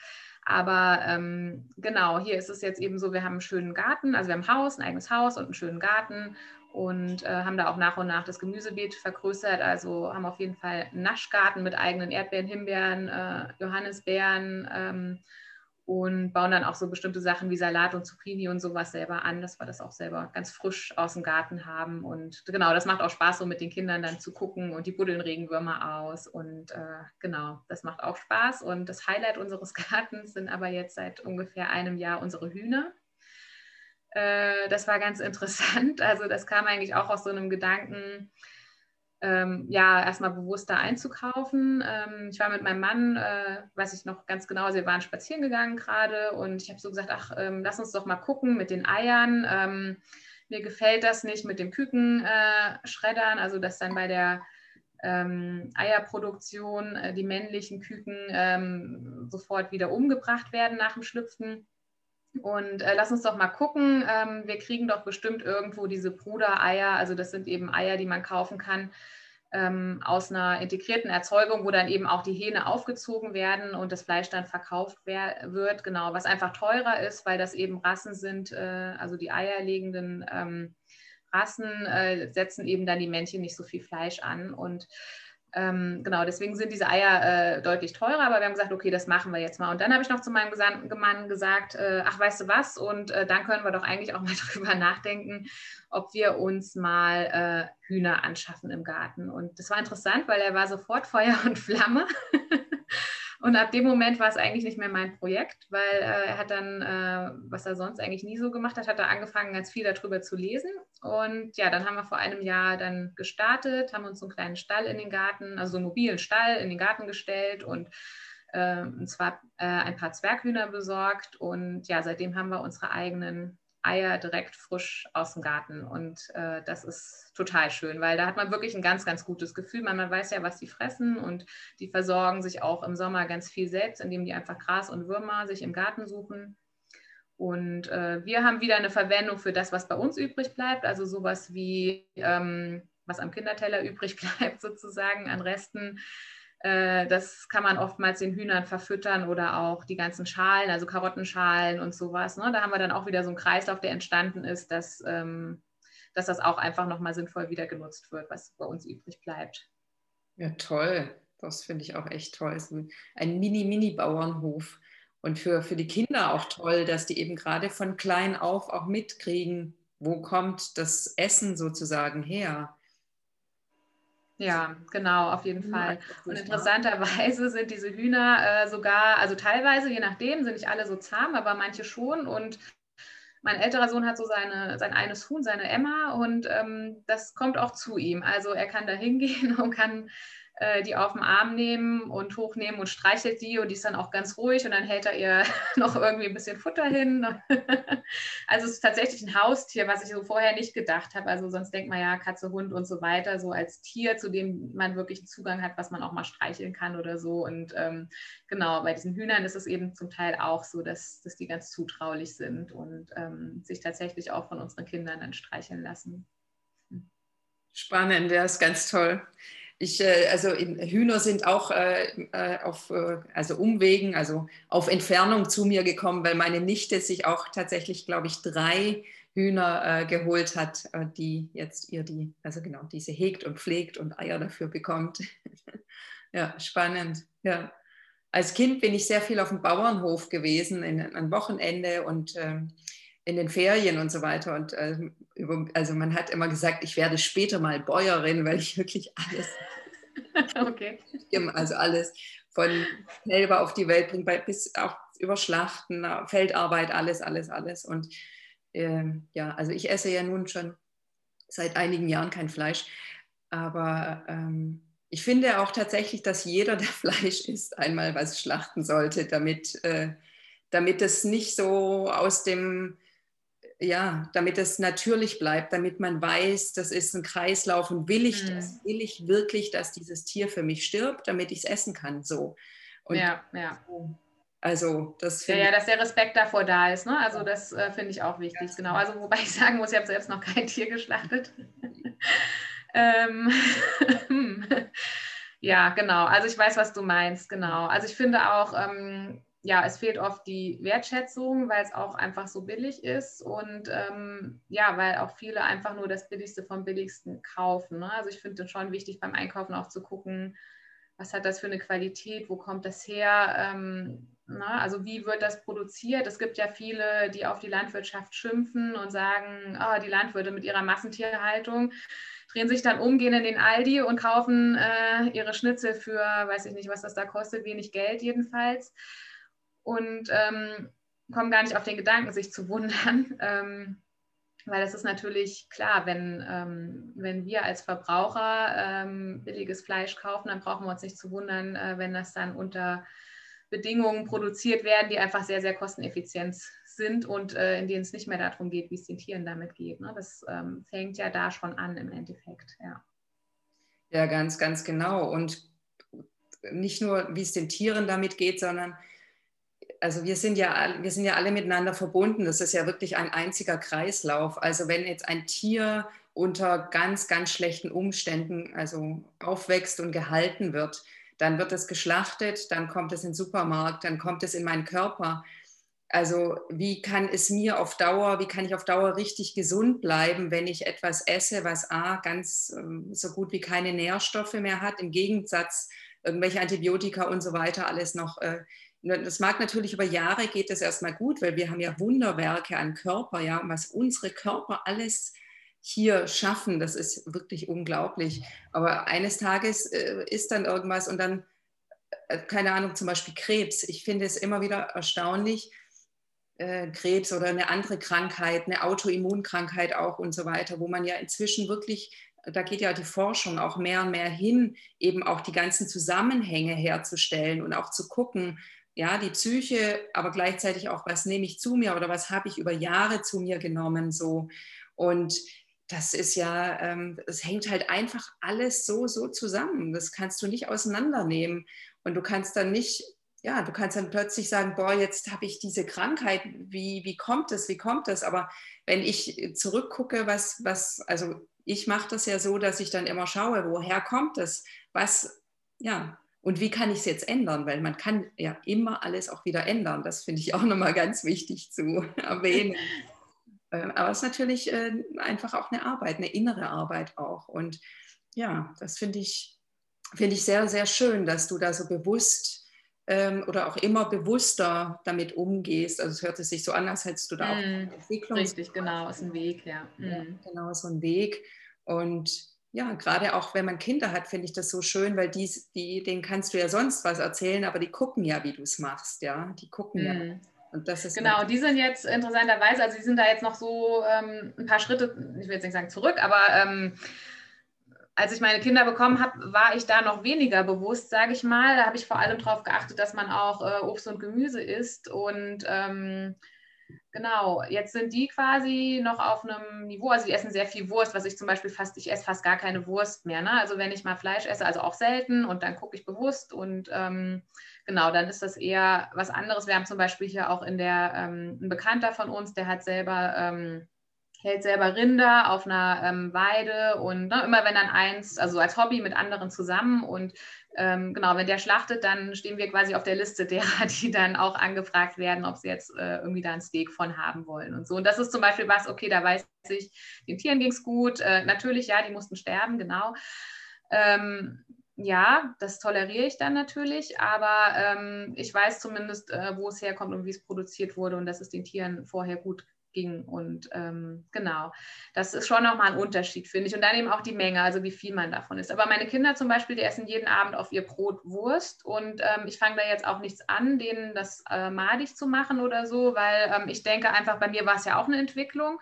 Aber ähm, genau, hier ist es jetzt eben so, wir haben einen schönen Garten, also wir haben ein Haus, ein eigenes Haus und einen schönen Garten und äh, haben da auch nach und nach das Gemüsebeet vergrößert. Also haben auf jeden Fall einen Naschgarten mit eigenen Erdbeeren, Himbeeren, äh, Johannisbeeren ähm, und bauen dann auch so bestimmte Sachen wie Salat und Zucchini und sowas selber an, dass wir das auch selber ganz frisch aus dem Garten haben. Und genau, das macht auch Spaß, so mit den Kindern dann zu gucken und die buddeln Regenwürmer aus. Und äh, genau, das macht auch Spaß. Und das Highlight unseres Gartens sind aber jetzt seit ungefähr einem Jahr unsere Hühner. Äh, das war ganz interessant. Also das kam eigentlich auch aus so einem Gedanken, ähm, ja, erstmal bewusster einzukaufen. Ähm, ich war mit meinem Mann, äh, weiß ich noch ganz genau, wir waren spazieren gegangen gerade und ich habe so gesagt, ach, ähm, lass uns doch mal gucken mit den Eiern. Ähm, mir gefällt das nicht mit dem Kükenschreddern, äh, also dass dann bei der ähm, Eierproduktion äh, die männlichen Küken ähm, sofort wieder umgebracht werden nach dem Schlüpfen. Und äh, lass uns doch mal gucken. Ähm, wir kriegen doch bestimmt irgendwo diese Brudereier. Also das sind eben Eier, die man kaufen kann ähm, aus einer integrierten Erzeugung, wo dann eben auch die Hähne aufgezogen werden und das Fleisch dann verkauft wird. Genau, was einfach teurer ist, weil das eben Rassen sind, äh, also die eierlegenden ähm, Rassen äh, setzen eben dann die Männchen nicht so viel Fleisch an. Und ähm, genau, deswegen sind diese Eier äh, deutlich teurer, aber wir haben gesagt, okay, das machen wir jetzt mal. Und dann habe ich noch zu meinem Mann gesagt, äh, ach, weißt du was? Und äh, dann können wir doch eigentlich auch mal darüber nachdenken, ob wir uns mal äh, Hühner anschaffen im Garten. Und das war interessant, weil er war sofort Feuer und Flamme. Und ab dem Moment war es eigentlich nicht mehr mein Projekt, weil äh, er hat dann, äh, was er sonst eigentlich nie so gemacht hat, hat er angefangen, ganz viel darüber zu lesen. Und ja, dann haben wir vor einem Jahr dann gestartet, haben uns so einen kleinen Stall in den Garten, also so einen mobilen Stall in den Garten gestellt und äh, und zwar äh, ein paar Zwerghühner besorgt. Und ja, seitdem haben wir unsere eigenen Eier direkt frisch aus dem Garten. Und äh, das ist total schön, weil da hat man wirklich ein ganz, ganz gutes Gefühl. Man, man weiß ja, was die fressen und die versorgen sich auch im Sommer ganz viel selbst, indem die einfach Gras und Würmer sich im Garten suchen. Und äh, wir haben wieder eine Verwendung für das, was bei uns übrig bleibt, also sowas wie ähm, was am Kinderteller übrig bleibt sozusagen an Resten das kann man oftmals den Hühnern verfüttern oder auch die ganzen Schalen, also Karottenschalen und sowas. Ne? Da haben wir dann auch wieder so einen Kreislauf, der entstanden ist, dass, ähm, dass das auch einfach nochmal sinnvoll wieder genutzt wird, was bei uns übrig bleibt. Ja, toll. Das finde ich auch echt toll. So ein Mini-Mini-Bauernhof. Und für, für die Kinder auch toll, dass die eben gerade von klein auf auch mitkriegen, wo kommt das Essen sozusagen her. Ja, genau, auf jeden Fall. Und interessanterweise sind diese Hühner äh, sogar, also teilweise, je nachdem, sind nicht alle so zahm, aber manche schon. Und mein älterer Sohn hat so seine, sein eines Huhn, seine Emma, und ähm, das kommt auch zu ihm. Also er kann da hingehen und kann äh, die auf den Arm nehmen und hochnehmen und streichelt die und die ist dann auch ganz ruhig und dann hält er ihr noch irgendwie ein bisschen Futter hin. also es ist tatsächlich ein Haustier, was ich so vorher nicht gedacht habe. Also sonst denkt man ja Katze, Hund und so weiter, so als Tier, zu dem man wirklich Zugang hat, was man auch mal streicheln kann oder so. Und ähm, genau, bei diesen Hühnern ist es eben zum Teil auch so, dass, dass die ganz zutraulich sind und ähm, sich tatsächlich auch von unseren Kindern dann streicheln lassen. Spannend, der ist ganz toll. Ich, äh, also Hühner sind auch äh, äh, auf also Umwegen, also auf Entfernung zu mir gekommen, weil meine Nichte sich auch tatsächlich, glaube ich, drei Hühner geholt hat, die jetzt ihr die, also genau, diese hegt und pflegt und Eier dafür bekommt. ja, spannend. Ja. Als Kind bin ich sehr viel auf dem Bauernhof gewesen, in, ein Wochenende und ähm, in den Ferien und so weiter. Und äh, über, also man hat immer gesagt, ich werde später mal Bäuerin, weil ich wirklich alles, okay. also alles von selber auf die Welt bringe, bis auch über Schlachten, Feldarbeit, alles, alles, alles. Und äh, ja, also ich esse ja nun schon seit einigen Jahren kein Fleisch, aber ähm, ich finde auch tatsächlich, dass jeder, der Fleisch isst, einmal was schlachten sollte, damit, äh, damit es nicht so aus dem ja, damit es natürlich bleibt, damit man weiß, das ist ein Kreislauf und will ich mhm. das, will ich wirklich, dass dieses Tier für mich stirbt, damit ich es essen kann, so. Und ja, ja. Also das ja, ja, dass der Respekt davor da ist, ne? Also das äh, finde ich auch wichtig, genau. genau. Also wobei ich sagen muss, ich habe selbst noch kein Tier geschlachtet. ähm, ja, genau. Also ich weiß, was du meinst, genau. Also ich finde auch, ähm, ja, es fehlt oft die Wertschätzung, weil es auch einfach so billig ist und ähm, ja, weil auch viele einfach nur das Billigste vom Billigsten kaufen. Ne? Also ich finde es schon wichtig beim Einkaufen auch zu gucken, was hat das für eine Qualität, wo kommt das her, ähm, na, ne? also wie wird das produziert? Es gibt ja viele, die auf die Landwirtschaft schimpfen und sagen, oh, die Landwirte mit ihrer Massentierhaltung drehen sich dann um, gehen in den Aldi und kaufen äh, ihre Schnitzel für, weiß ich nicht, was das da kostet, wenig Geld jedenfalls und ähm, kommen gar nicht auf den Gedanken, sich zu wundern. Ähm, weil es ist natürlich klar, wenn, ähm, wenn wir als Verbraucher ähm, billiges Fleisch kaufen, dann brauchen wir uns nicht zu wundern, äh, wenn das dann unter Bedingungen produziert werden, die einfach sehr, sehr kosteneffizient sind und äh, in denen es nicht mehr darum geht, wie es den Tieren damit geht. Ne? Das ähm, fängt ja da schon an im Endeffekt, ja. Ja, ganz, ganz genau. Und nicht nur, wie es den Tieren damit geht, sondern also wir sind ja, wir sind ja alle miteinander verbunden. Das ist ja wirklich ein einziger Kreislauf. Also wenn jetzt ein Tier unter ganz, ganz schlechten Umständen also aufwächst und gehalten wird, dann wird es geschlachtet, dann kommt es in den Supermarkt, dann kommt es in meinen Körper. Also wie kann es mir auf Dauer, wie kann ich auf Dauer richtig gesund bleiben, wenn ich etwas esse, was A, ganz ähm, so gut wie keine Nährstoffe mehr hat, im Gegensatz irgendwelche Antibiotika und so weiter alles noch. Äh, das mag natürlich über Jahre geht das erstmal gut, weil wir haben ja Wunderwerke an Körper, ja, was unsere Körper alles hier schaffen, das ist wirklich unglaublich. Aber eines Tages äh, ist dann irgendwas und dann, äh, keine Ahnung, zum Beispiel Krebs. Ich finde es immer wieder erstaunlich, äh, Krebs oder eine andere Krankheit, eine Autoimmunkrankheit auch und so weiter, wo man ja inzwischen wirklich, da geht ja die Forschung auch mehr und mehr hin, eben auch die ganzen Zusammenhänge herzustellen und auch zu gucken, ja, die Psyche, aber gleichzeitig auch, was nehme ich zu mir oder was habe ich über Jahre zu mir genommen, so. Und das ist ja, ähm, es hängt halt einfach alles so, so zusammen. Das kannst du nicht auseinandernehmen. Und du kannst dann nicht ja, du kannst dann plötzlich sagen, boah, jetzt habe ich diese Krankheit, wie, wie kommt es, wie kommt es? Aber wenn ich zurückgucke, was, was, also ich mache das ja so, dass ich dann immer schaue, woher kommt es, was, ja, und wie kann ich es jetzt ändern? Weil man kann ja immer alles auch wieder ändern. Das finde ich auch nochmal ganz wichtig zu erwähnen. Ähm, aber es ist natürlich äh, einfach auch eine Arbeit, eine innere Arbeit auch. Und ja, das finde ich, finde ich sehr, sehr schön, dass du da so bewusst ähm, oder auch immer bewusster damit umgehst. Also es hört sich so an, als hättest du da auch mm, Entwicklung. Richtig, genau, ist ein Weg, ja. Ja. Genau, so ein Weg. Und ja, gerade auch wenn man Kinder hat, finde ich das so schön, weil die, die, denen kannst du ja sonst was erzählen, aber die gucken ja, wie du es machst, ja. Die gucken mm. ja. Und das ist genau, die sind jetzt interessanterweise, also die sind da jetzt noch so ähm, ein paar Schritte, ich will jetzt nicht sagen zurück, aber ähm, als ich meine Kinder bekommen habe, war ich da noch weniger bewusst, sage ich mal. Da habe ich vor allem darauf geachtet, dass man auch äh, Obst und Gemüse isst. Und ähm, genau, jetzt sind die quasi noch auf einem Niveau, also die essen sehr viel Wurst, was ich zum Beispiel fast, ich esse fast gar keine Wurst mehr. Ne? Also wenn ich mal Fleisch esse, also auch selten und dann gucke ich bewusst und ähm, genau, dann ist das eher was anderes. Wir haben zum Beispiel hier auch in der, ähm, ein Bekannter von uns, der hat selber ähm, hält selber Rinder auf einer ähm, Weide und ne, immer wenn dann eins, also als Hobby mit anderen zusammen und ähm, genau, wenn der schlachtet, dann stehen wir quasi auf der Liste derer, die dann auch angefragt werden, ob sie jetzt äh, irgendwie da einen Steak von haben wollen und so. Und das ist zum Beispiel was, okay, da weiß ich, den Tieren ging es gut, äh, natürlich, ja, die mussten sterben, genau. Ähm, ja, das toleriere ich dann natürlich, aber ähm, ich weiß zumindest, äh, wo es herkommt und wie es produziert wurde und dass es den Tieren vorher gut ging. Und ähm, genau, das ist schon nochmal ein Unterschied, finde ich. Und dann eben auch die Menge, also wie viel man davon isst. Aber meine Kinder zum Beispiel, die essen jeden Abend auf ihr Brot Wurst. Und ähm, ich fange da jetzt auch nichts an, denen das äh, madig zu machen oder so, weil ähm, ich denke einfach, bei mir war es ja auch eine Entwicklung.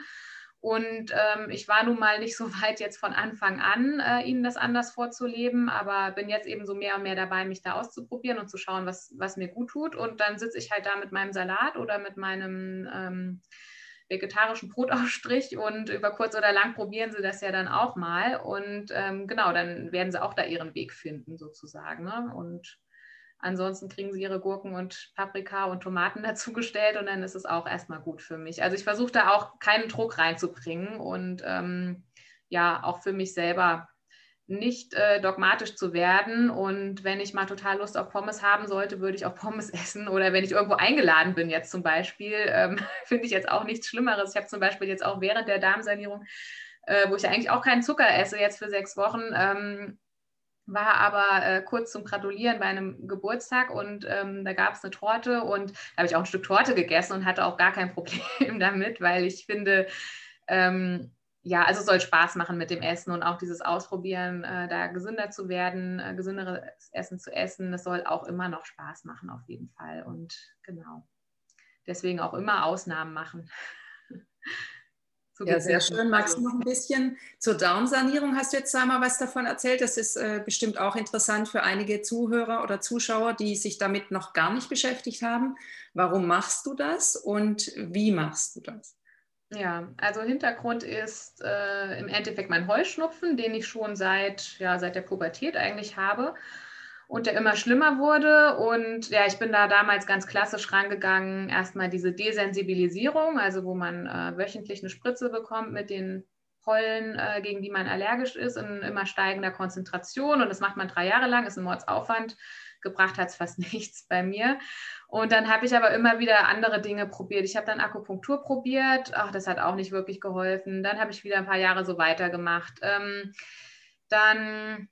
Und ähm, ich war nun mal nicht so weit jetzt von Anfang an, äh, ihnen das anders vorzuleben, aber bin jetzt eben so mehr und mehr dabei, mich da auszuprobieren und zu schauen, was, was mir gut tut. Und dann sitze ich halt da mit meinem Salat oder mit meinem ähm, vegetarischen Brotaufstrich und über kurz oder lang probieren sie das ja dann auch mal. Und ähm, genau, dann werden sie auch da ihren Weg finden, sozusagen. Ne? Und ansonsten kriegen sie ihre Gurken und Paprika und Tomaten dazugestellt und dann ist es auch erstmal gut für mich. Also ich versuche da auch keinen Druck reinzubringen und ähm, ja, auch für mich selber nicht äh, dogmatisch zu werden. Und wenn ich mal total Lust auf Pommes haben sollte, würde ich auch Pommes essen. Oder wenn ich irgendwo eingeladen bin, jetzt zum Beispiel, ähm, finde ich jetzt auch nichts Schlimmeres. Ich habe zum Beispiel jetzt auch während der Darmsanierung, äh, wo ich ja eigentlich auch keinen Zucker esse, jetzt für sechs Wochen, ähm, war aber äh, kurz zum Gratulieren bei einem Geburtstag und ähm, da gab es eine Torte und da habe ich auch ein Stück Torte gegessen und hatte auch gar kein Problem damit, weil ich finde, ähm, ja, also es soll Spaß machen mit dem Essen und auch dieses Ausprobieren, äh, da gesünder zu werden, äh, gesünderes Essen zu essen, das soll auch immer noch Spaß machen auf jeden Fall. Und genau, deswegen auch immer Ausnahmen machen. So ja, sehr schön. Magst du noch ein bisschen zur Darmsanierung? Hast du jetzt einmal was davon erzählt? Das ist äh, bestimmt auch interessant für einige Zuhörer oder Zuschauer, die sich damit noch gar nicht beschäftigt haben. Warum machst du das und wie machst du das? Ja, also Hintergrund ist äh, im Endeffekt mein Heuschnupfen, den ich schon seit, ja, seit der Pubertät eigentlich habe und der immer schlimmer wurde. Und ja, ich bin da damals ganz klassisch rangegangen. Erstmal diese Desensibilisierung, also wo man äh, wöchentlich eine Spritze bekommt mit den Pollen, äh, gegen die man allergisch ist, in immer steigender Konzentration. Und das macht man drei Jahre lang, ist ein Mordsaufwand gebracht hat es fast nichts bei mir. Und dann habe ich aber immer wieder andere Dinge probiert. Ich habe dann Akupunktur probiert. Ach, das hat auch nicht wirklich geholfen. Dann habe ich wieder ein paar Jahre so weitergemacht. Ähm, dann,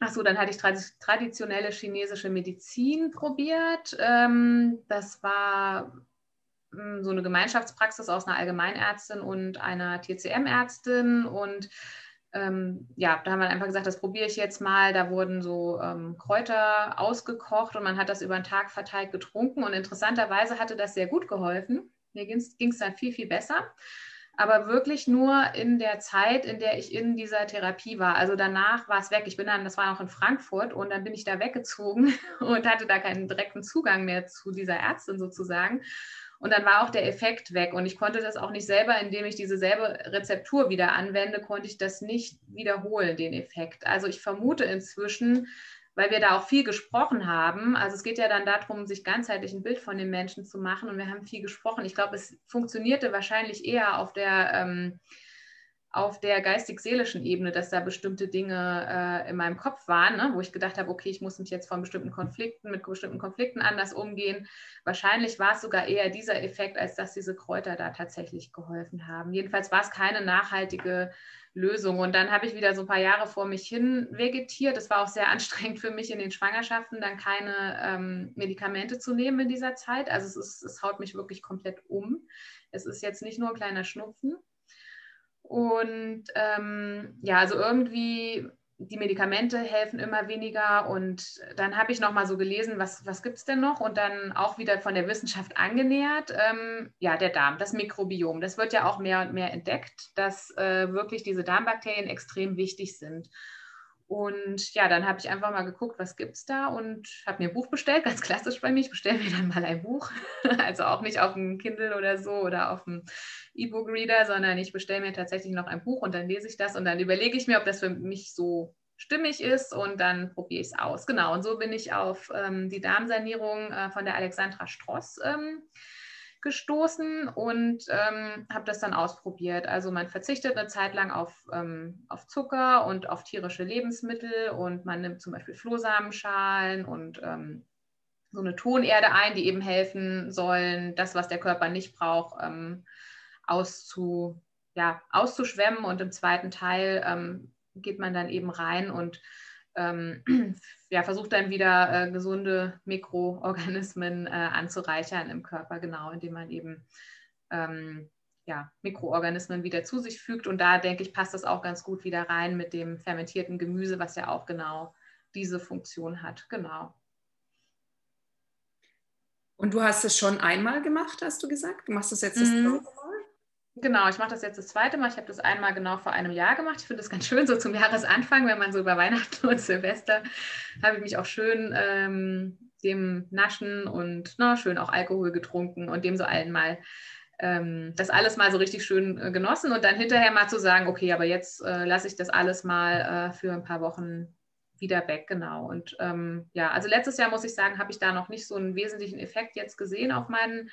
ach so, dann hatte ich traditionelle chinesische Medizin probiert. Ähm, das war hm, so eine Gemeinschaftspraxis aus einer Allgemeinärztin und einer TCM-Ärztin und ähm, ja, da haben wir einfach gesagt, das probiere ich jetzt mal. Da wurden so ähm, Kräuter ausgekocht und man hat das über den Tag verteilt getrunken. Und interessanterweise hatte das sehr gut geholfen. Mir ging es dann viel, viel besser. Aber wirklich nur in der Zeit, in der ich in dieser Therapie war. Also danach war es weg. Ich bin dann, das war noch in Frankfurt und dann bin ich da weggezogen und hatte da keinen direkten Zugang mehr zu dieser Ärztin sozusagen. Und dann war auch der Effekt weg. Und ich konnte das auch nicht selber, indem ich diese selbe Rezeptur wieder anwende, konnte ich das nicht wiederholen, den Effekt. Also ich vermute inzwischen, weil wir da auch viel gesprochen haben. Also es geht ja dann darum, sich ganzheitlich ein Bild von den Menschen zu machen. Und wir haben viel gesprochen. Ich glaube, es funktionierte wahrscheinlich eher auf der ähm, auf der geistig-seelischen Ebene, dass da bestimmte Dinge äh, in meinem Kopf waren, ne, wo ich gedacht habe, okay, ich muss mich jetzt von bestimmten Konflikten, mit bestimmten Konflikten anders umgehen. Wahrscheinlich war es sogar eher dieser Effekt, als dass diese Kräuter da tatsächlich geholfen haben. Jedenfalls war es keine nachhaltige Lösung. Und dann habe ich wieder so ein paar Jahre vor mich hin vegetiert. Es war auch sehr anstrengend für mich in den Schwangerschaften, dann keine ähm, Medikamente zu nehmen in dieser Zeit. Also es, ist, es haut mich wirklich komplett um. Es ist jetzt nicht nur ein kleiner Schnupfen. Und ähm, ja, also irgendwie die Medikamente helfen immer weniger. Und dann habe ich noch mal so gelesen, was, was gibt es denn noch? Und dann auch wieder von der Wissenschaft angenähert. Ähm, ja, der Darm, das Mikrobiom. Das wird ja auch mehr und mehr entdeckt, dass äh, wirklich diese Darmbakterien extrem wichtig sind. Und ja, dann habe ich einfach mal geguckt, was gibt es da und habe mir ein Buch bestellt, ganz klassisch bei mir. Ich bestelle mir dann mal ein Buch. Also auch nicht auf dem Kindle oder so oder auf dem E-Book-Reader, sondern ich bestelle mir tatsächlich noch ein Buch und dann lese ich das und dann überlege ich mir, ob das für mich so stimmig ist und dann probiere ich es aus. Genau, und so bin ich auf ähm, die Darmsanierung äh, von der Alexandra Stross ähm, gestoßen und ähm, habe das dann ausprobiert. Also man verzichtet eine Zeit lang auf, ähm, auf Zucker und auf tierische Lebensmittel und man nimmt zum Beispiel Flohsamenschalen und ähm, so eine Tonerde ein, die eben helfen sollen, das, was der Körper nicht braucht, ähm, auszu, ja, auszuschwemmen. Und im zweiten Teil ähm, geht man dann eben rein und ähm, ja, versucht dann wieder äh, gesunde Mikroorganismen äh, anzureichern im Körper, genau, indem man eben ähm, ja, Mikroorganismen wieder zu sich fügt. Und da denke ich, passt das auch ganz gut wieder rein mit dem fermentierten Gemüse, was ja auch genau diese Funktion hat. Genau. Und du hast es schon einmal gemacht, hast du gesagt? Du machst es jetzt das mhm. Genau, ich mache das jetzt das zweite Mal. Ich habe das einmal genau vor einem Jahr gemacht. Ich finde das ganz schön, so zum Jahresanfang, wenn man so über Weihnachten und Silvester, habe ich mich auch schön ähm, dem Naschen und na, schön auch Alkohol getrunken und dem so allen mal ähm, das alles mal so richtig schön äh, genossen und dann hinterher mal zu sagen, okay, aber jetzt äh, lasse ich das alles mal äh, für ein paar Wochen wieder weg, genau. Und ähm, ja, also letztes Jahr muss ich sagen, habe ich da noch nicht so einen wesentlichen Effekt jetzt gesehen auf meinen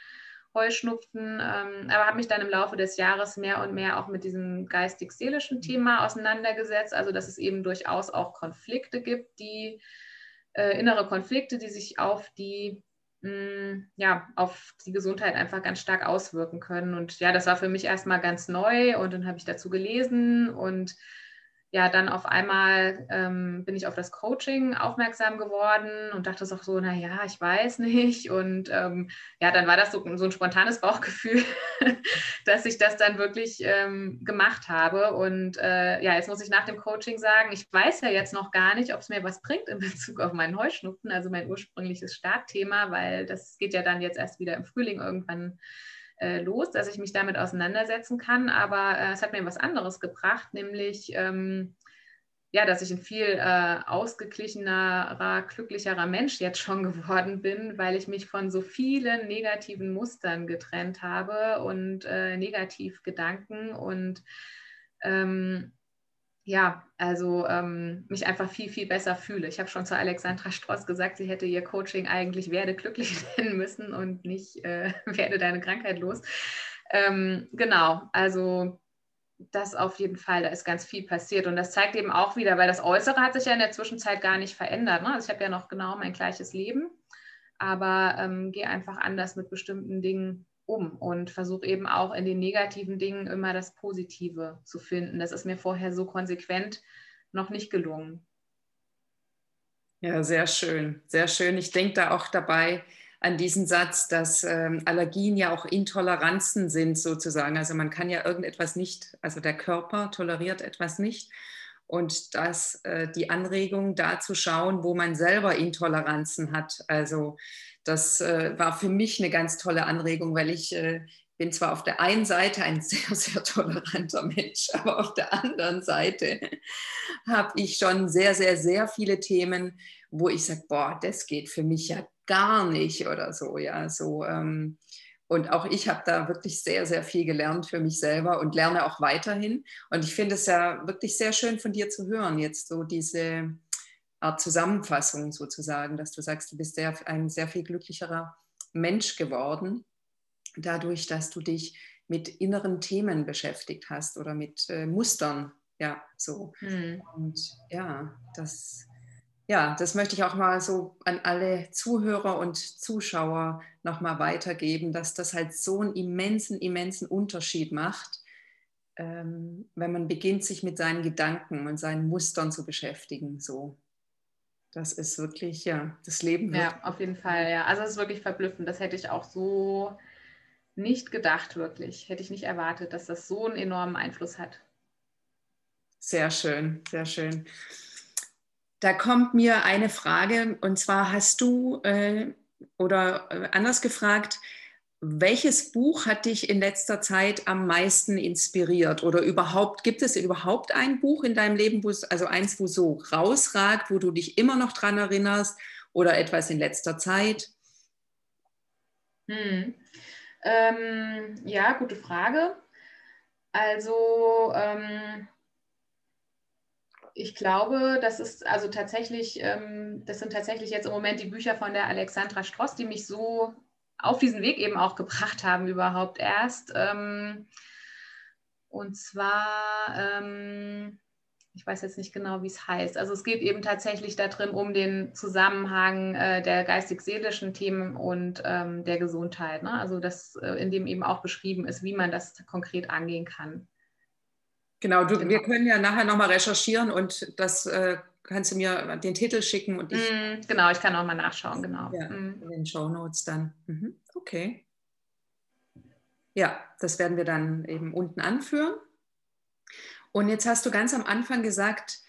Heuschnupfen, ähm, aber habe mich dann im Laufe des Jahres mehr und mehr auch mit diesem geistig-seelischen Thema auseinandergesetzt. Also dass es eben durchaus auch Konflikte gibt, die äh, innere Konflikte, die sich auf die mh, mm, ja, auf die Gesundheit einfach ganz stark auswirken können. Und ja, das war für mich erstmal ganz neu und dann habe ich dazu gelesen und ja, dann auf einmal ähm, bin ich auf das Coaching aufmerksam geworden und dachte auch so, naja, ich weiß nicht. Und ähm, ja, dann war das so, so ein spontanes Bauchgefühl, dass ich das dann wirklich ähm, gemacht habe. Und äh, ja, jetzt muss ich nach dem Coaching sagen, ich weiß ja jetzt noch gar nicht, ob es mir was bringt in Bezug auf meinen Heuschnupfen, also mein ursprüngliches Startthema, weil das geht ja dann jetzt erst wieder im Frühling irgendwann äh, los, dass ich mich damit auseinandersetzen kann. Aber äh, es hat mir was anderes gebracht, nämlich ähm, ja, dass ich ein viel äh, ausgeglichenerer, glücklicherer Mensch jetzt schon geworden bin, weil ich mich von so vielen negativen Mustern getrennt habe und äh, Negativgedanken und ähm, ja, also ähm, mich einfach viel, viel besser fühle. Ich habe schon zu Alexandra Stross gesagt, sie hätte ihr Coaching eigentlich werde glücklich nennen müssen und nicht äh, werde deine Krankheit los. Ähm, genau, also das auf jeden Fall, da ist ganz viel passiert. Und das zeigt eben auch wieder, weil das Äußere hat sich ja in der Zwischenzeit gar nicht verändert. Ne? Also ich habe ja noch genau mein gleiches Leben, aber ähm, gehe einfach anders mit bestimmten Dingen um und versuche eben auch in den negativen Dingen immer das Positive zu finden. Das ist mir vorher so konsequent noch nicht gelungen. Ja, sehr schön, sehr schön. Ich denke da auch dabei, an diesen Satz, dass ähm, Allergien ja auch Intoleranzen sind sozusagen. Also man kann ja irgendetwas nicht, also der Körper toleriert etwas nicht. Und dass äh, die Anregung da zu schauen, wo man selber Intoleranzen hat. Also das äh, war für mich eine ganz tolle Anregung, weil ich äh, bin zwar auf der einen Seite ein sehr, sehr toleranter Mensch, aber auf der anderen Seite habe ich schon sehr, sehr, sehr viele Themen, wo ich sage, boah, das geht für mich ja gar nicht oder so, ja, so. Ähm, und auch ich habe da wirklich sehr, sehr viel gelernt für mich selber und lerne auch weiterhin. Und ich finde es ja wirklich sehr schön von dir zu hören, jetzt so diese Art Zusammenfassung sozusagen, dass du sagst, du bist sehr, ein sehr viel glücklicherer Mensch geworden, dadurch, dass du dich mit inneren Themen beschäftigt hast oder mit äh, Mustern, ja, so. Hm. Und ja, das ja, das möchte ich auch mal so an alle Zuhörer und Zuschauer nochmal weitergeben, dass das halt so einen immensen, immensen Unterschied macht, ähm, wenn man beginnt, sich mit seinen Gedanken und seinen Mustern zu beschäftigen. So. Das ist wirklich, ja, das Leben. Ja, auf jeden Fall, ja. Also es ist wirklich verblüffend. Das hätte ich auch so nicht gedacht, wirklich. Hätte ich nicht erwartet, dass das so einen enormen Einfluss hat. Sehr schön, sehr schön. Da kommt mir eine Frage und zwar hast du äh, oder äh, anders gefragt, welches Buch hat dich in letzter Zeit am meisten inspiriert oder überhaupt gibt es überhaupt ein Buch in deinem Leben, wo es, also eins, wo so rausragt, wo du dich immer noch dran erinnerst oder etwas in letzter Zeit? Hm. Ähm, ja, gute Frage. Also ähm, ich glaube, das ist also tatsächlich, ähm, das sind tatsächlich jetzt im Moment die Bücher von der Alexandra Stross, die mich so auf diesen Weg eben auch gebracht haben, überhaupt erst. Ähm, und zwar, ähm, ich weiß jetzt nicht genau, wie es heißt. Also es geht eben tatsächlich darin um den Zusammenhang äh, der geistig-seelischen Themen und ähm, der Gesundheit. Ne? Also das, äh, in dem eben auch beschrieben ist, wie man das konkret angehen kann. Genau, du, genau. wir können ja nachher nochmal recherchieren und das äh, kannst du mir den Titel schicken und ich. Mm, genau, ich kann auch mal nachschauen, genau. Ja, mm. In den Show Notes dann. Mhm. Okay. Ja, das werden wir dann eben unten anführen. Und jetzt hast du ganz am Anfang gesagt,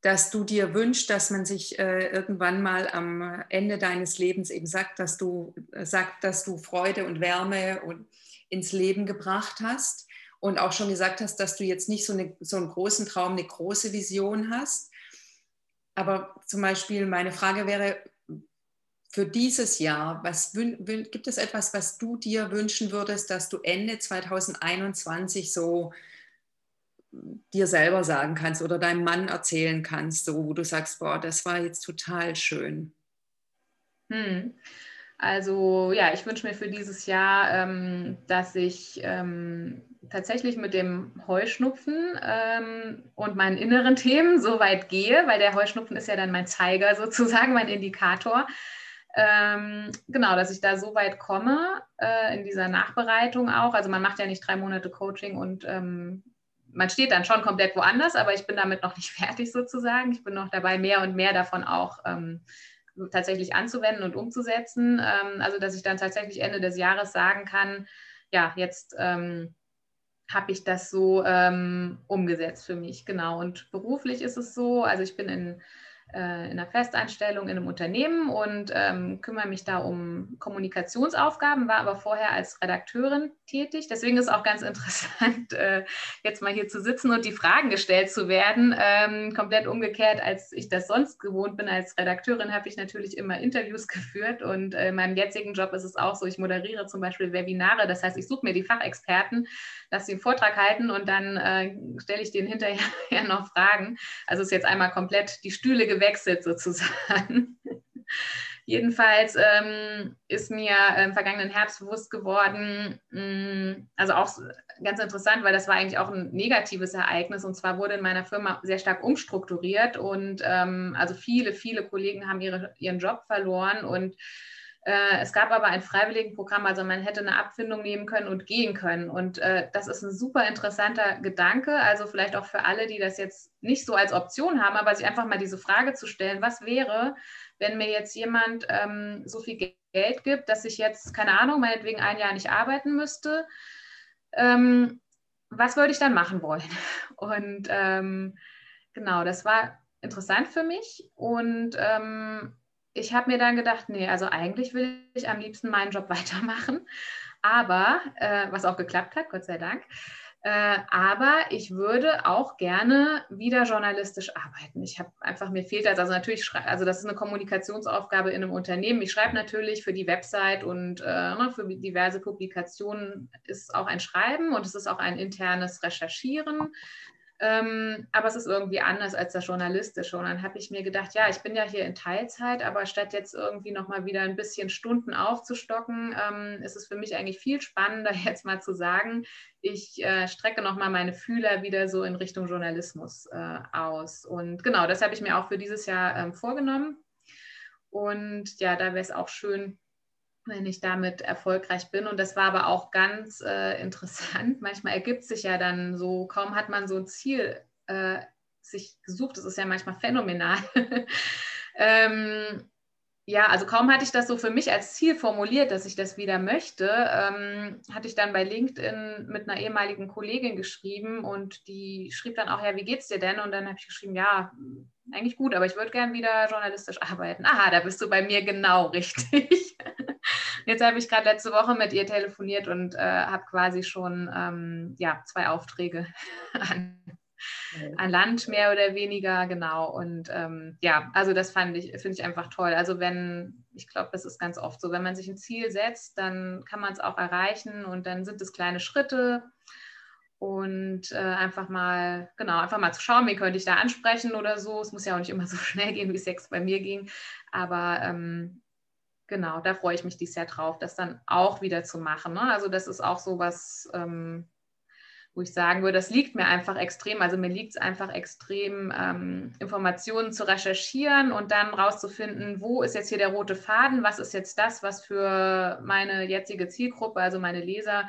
dass du dir wünschst, dass man sich äh, irgendwann mal am Ende deines Lebens eben sagt, dass du äh, sagt, dass du Freude und Wärme und ins Leben gebracht hast und auch schon gesagt hast, dass du jetzt nicht so, eine, so einen großen Traum, eine große Vision hast. Aber zum Beispiel meine Frage wäre, für dieses Jahr, was gibt es etwas, was du dir wünschen würdest, dass du Ende 2021 so dir selber sagen kannst oder deinem Mann erzählen kannst, so wo du sagst, boah, das war jetzt total schön? Hm. Also ja, ich wünsche mir für dieses Jahr, ähm, dass ich ähm, tatsächlich mit dem Heuschnupfen ähm, und meinen inneren Themen so weit gehe, weil der Heuschnupfen ist ja dann mein Zeiger sozusagen, mein Indikator. Ähm, genau, dass ich da so weit komme äh, in dieser Nachbereitung auch. Also man macht ja nicht drei Monate Coaching und ähm, man steht dann schon komplett woanders, aber ich bin damit noch nicht fertig sozusagen. Ich bin noch dabei, mehr und mehr davon auch ähm, tatsächlich anzuwenden und umzusetzen. Ähm, also dass ich dann tatsächlich Ende des Jahres sagen kann, ja, jetzt ähm, habe ich das so ähm, umgesetzt für mich, genau. Und beruflich ist es so, also ich bin in äh, in einer Festeinstellung in einem Unternehmen und ähm, kümmere mich da um Kommunikationsaufgaben, war aber vorher als Redakteurin tätig. Deswegen ist auch ganz interessant, äh, jetzt mal hier zu sitzen und die Fragen gestellt zu werden. Ähm, komplett umgekehrt, als ich das sonst gewohnt bin. Als Redakteurin habe ich natürlich immer Interviews geführt und äh, in meinem jetzigen Job ist es auch so, ich moderiere zum Beispiel Webinare. Das heißt, ich suche mir die Fachexperten, lasse sie einen Vortrag halten und dann äh, stelle ich denen hinterher noch Fragen. Also ist jetzt einmal komplett die Stühle gewechselt sozusagen. Jedenfalls ähm, ist mir im vergangenen Herbst bewusst geworden, mh, mm, also auch ganz interessant, weil das war eigentlich auch ein negatives Ereignis. Und zwar wurde in meiner Firma sehr stark umstrukturiert und ähm, also viele, viele Kollegen haben ihre, ihren Job verloren und es gab aber ein Freiwilligenprogramm, also man hätte eine Abfindung nehmen können und gehen können. Und äh, das ist ein super interessanter Gedanke, also vielleicht auch für alle, die das jetzt nicht so als Option haben, aber sich einfach mal diese Frage zu stellen, was wäre, wenn mir jetzt jemand ähm, so viel Geld gibt, dass ich jetzt, keine Ahnung, meinetwegen ein Jahr nicht arbeiten müsste, ähm, was würde ich dann machen wollen? Und ähm, genau, das war interessant für mich und ähm, ich habe mir dann gedacht, nee, also eigentlich will ich am liebsten meinen Job weitermachen, aber, äh, was auch geklappt hat, Gott sei Dank, äh, aber ich würde auch gerne wieder journalistisch arbeiten. Ich habe einfach, mir fehlt das, also natürlich, also das ist eine Kommunikationsaufgabe in einem Unternehmen. Ich schreibe natürlich für die Website und äh, ne, für diverse Publikationen ist auch ein Schreiben und es ist auch ein internes Recherchieren. Ähm, aber es ist irgendwie anders als das Journalistische. Und dann habe ich mir gedacht, ja, ich bin ja hier in Teilzeit, aber statt jetzt irgendwie nochmal wieder ein bisschen Stunden aufzustocken, ähm, ist es für mich eigentlich viel spannender, jetzt mal zu sagen, ich äh, strecke nochmal meine Fühler wieder so in Richtung Journalismus äh, aus. Und genau, das habe ich mir auch für dieses Jahr ähm, vorgenommen. Und ja, da wäre es auch schön, wenn ich damit erfolgreich bin. Und das war aber auch ganz äh, interessant. Manchmal ergibt sich ja dann so, kaum hat man so ein Ziel äh, sich gesucht, das ist ja manchmal phänomenal. ähm, ja, also kaum hatte ich das so für mich als Ziel formuliert, dass ich das wieder möchte, ähm, hatte ich dann bei LinkedIn mit einer ehemaligen Kollegin geschrieben und die schrieb dann auch, ja, wie geht's dir denn? Und dann habe ich geschrieben, ja, eigentlich gut, aber ich würde gern wieder journalistisch arbeiten. Aha, da bist du bei mir genau richtig. Jetzt habe ich gerade letzte Woche mit ihr telefoniert und äh, habe quasi schon ähm, ja, zwei Aufträge an, an, Land, mehr oder weniger, genau. Und ähm, ja, also das fand ich, finde ich einfach toll. Also wenn, ich glaube, das ist ganz oft so, wenn man sich ein Ziel setzt, dann kann man es auch erreichen und dann sind es kleine Schritte und äh, einfach mal, genau, einfach mal zu schauen, wie könnte ich da ansprechen oder so. Es muss ja auch nicht immer so schnell gehen, wie es bei mir ging, aber ähm, genau, da freue ich mich dieses Jahr drauf, das dann auch wieder zu machen. Ne? Also das ist auch so was, ähm, wo ich sagen würde, das liegt mir einfach extrem. Also mir liegt es einfach extrem, ähm, Informationen zu recherchieren und dann rauszufinden, wo ist jetzt hier der rote Faden, was ist jetzt das, was für meine jetzige Zielgruppe, also meine Leser,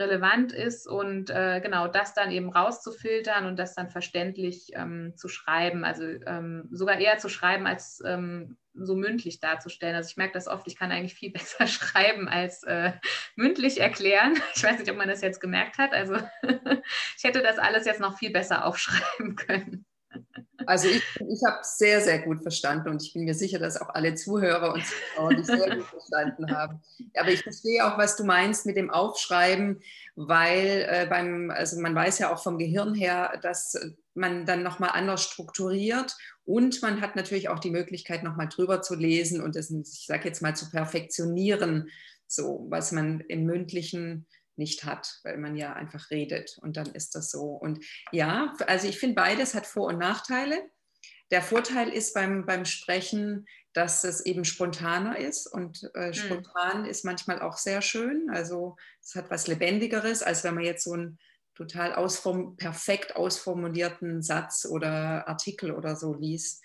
relevant ist und äh, genau das dann eben rauszufiltern und das dann verständlich ähm, zu schreiben. Also ähm, sogar eher zu schreiben als ähm, so mündlich darzustellen. Also ich merke das oft, ich kann eigentlich viel besser schreiben als äh, mündlich erklären. Ich weiß nicht, ob man das jetzt gemerkt hat. Also ich hätte das alles jetzt noch viel besser aufschreiben können. Also ich, ich habe sehr, sehr gut verstanden und ich bin mir sicher, dass auch alle Zuhörer und Zuschauer dich sehr gut verstanden haben. Aber ich verstehe auch, was du meinst mit dem Aufschreiben, weil äh, beim, also man weiß ja auch vom Gehirn her, dass man dann nochmal anders strukturiert und man hat natürlich auch die Möglichkeit, nochmal drüber zu lesen und das, ich sage jetzt mal, zu perfektionieren, so was man im mündlichen nicht hat, weil man ja einfach redet und dann ist das so. Und ja, also ich finde, beides hat Vor- und Nachteile. Der Vorteil ist beim, beim Sprechen, dass es eben spontaner ist und äh, hm. spontan mhm. ist manchmal auch sehr schön. Also es hat was Lebendigeres, als wenn man jetzt so einen total ausform perfekt ausformulierten Satz oder Artikel oder so liest.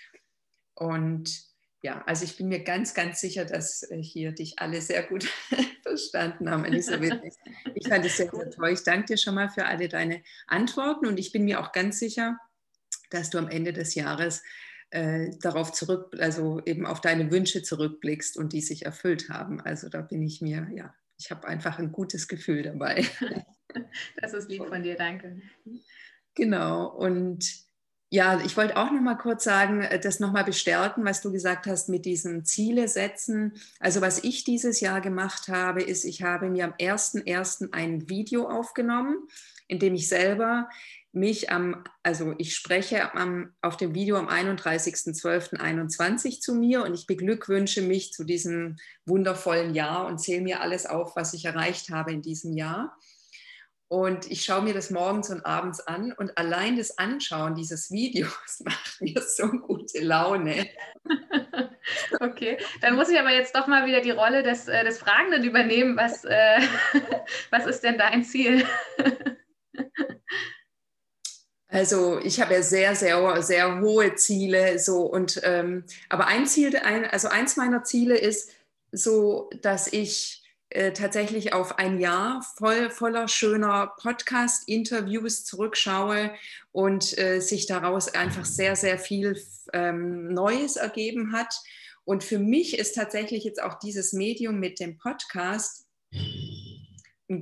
Und ja, also ich bin mir ganz, ganz sicher, dass äh, hier dich alle sehr gut verstanden haben, Elisabeth. Ich fand es sehr, sehr toll. Ich danke dir schon mal für alle deine Antworten und ich bin mir auch ganz sicher, dass du am Ende des Jahres äh, darauf zurück, also eben auf deine Wünsche zurückblickst und die sich erfüllt haben. Also da bin ich mir, ja, ich habe einfach ein gutes Gefühl dabei. Das ist lieb von dir, danke. Genau, und ja, ich wollte auch noch mal kurz sagen, äh, das noch mal bestärken, was du gesagt hast mit diesen Ziele setzen. Also was ich dieses Jahr gemacht habe, ist, ich habe mir am 1.1. ein Video aufgenommen, in dem ich selber mich am, also ich spreche am, auf dem Video am 31.12.21 zu mir und ich beglückwünsche mich zu diesem wundervollen Jahr und zähle mir alles auf, was ich erreicht habe in diesem Jahr. Und ich schaue mir das morgens und abends an und allein das Anschauen dieses Videos macht mir so gute Laune. Okay, dann muss ich aber jetzt doch mal wieder die Rolle des, äh, des Fragenden übernehmen. Was, äh, was ist denn dein Ziel? Also ich habe ja sehr, sehr, sehr hohe Ziele. So und ähm, aber ein Ziel, ein, also eins meiner Ziele ist so, dass ich äh, tatsächlich auf ein Jahr voll, voller schöner Podcast-Interviews zurückschaue und äh, sich daraus einfach sehr, sehr viel ähm, Neues ergeben hat. Und für mich ist tatsächlich jetzt auch dieses Medium mit dem Podcast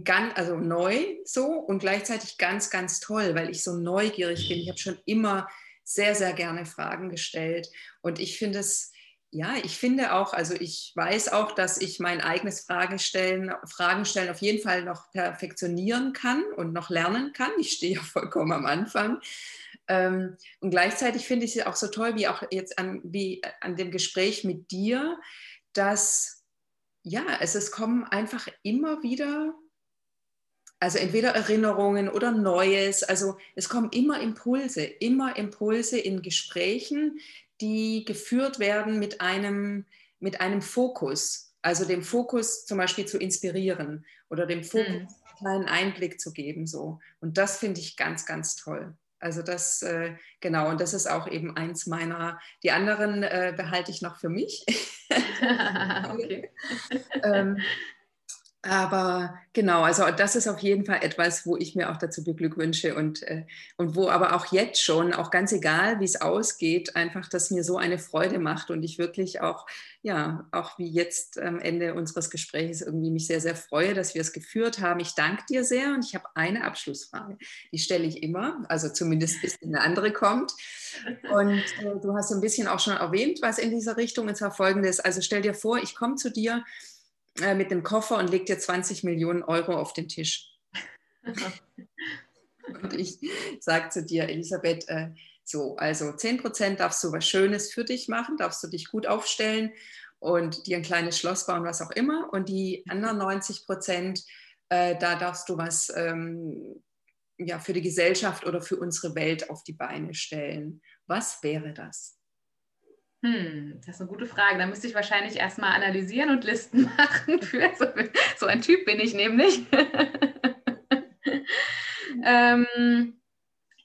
ganz, also neu so und gleichzeitig ganz, ganz toll, weil ich so neugierig bin. Ich habe schon immer sehr, sehr gerne Fragen gestellt und ich finde es ja, ich finde auch, also ich weiß auch, dass ich mein eigenes Fragestellen, Fragenstellen auf jeden Fall noch perfektionieren kann und noch lernen kann. Ich stehe ja vollkommen am Anfang. Ähm, und gleichzeitig finde ich es auch so toll, wie auch jetzt an, wie an dem Gespräch mit dir, dass ja, es, es kommen einfach immer wieder, also entweder Erinnerungen oder Neues, also es kommen immer Impulse, immer Impulse in Gesprächen, die geführt werden mit einem, mit einem Fokus, also dem Fokus zum Beispiel zu inspirieren oder dem Fokus mhm. einen kleinen Einblick zu geben. So. Und das finde ich ganz, ganz toll. Also das, äh, genau, und das ist auch eben eins meiner, die anderen äh, behalte ich noch für mich. okay. ähm, aber genau, also das ist auf jeden Fall etwas, wo ich mir auch dazu beglückwünsche und, äh, und wo aber auch jetzt schon, auch ganz egal, wie es ausgeht, einfach das mir so eine Freude macht und ich wirklich auch, ja, auch wie jetzt am Ende unseres Gesprächs irgendwie mich sehr, sehr freue, dass wir es geführt haben. Ich danke dir sehr und ich habe eine Abschlussfrage. Die stelle ich immer, also zumindest bis eine andere kommt. Und äh, du hast ein bisschen auch schon erwähnt, was in dieser Richtung, und zwar folgendes. Also stell dir vor, ich komme zu dir äh, mit dem Koffer und legt dir 20 Millionen Euro auf den Tisch. und ich sage zu dir, Elisabeth, äh, so, also 10 Prozent darfst du was Schönes für dich machen, darfst du dich gut aufstellen und dir ein kleines Schloss bauen, was auch immer. Und die anderen 90 Prozent, äh, da darfst du was ähm, ja, für die Gesellschaft oder für unsere Welt auf die Beine stellen. Was wäre das? Hm, das ist eine gute Frage. Da müsste ich wahrscheinlich erstmal analysieren und Listen machen. Für so, so ein Typ bin ich nämlich. ähm,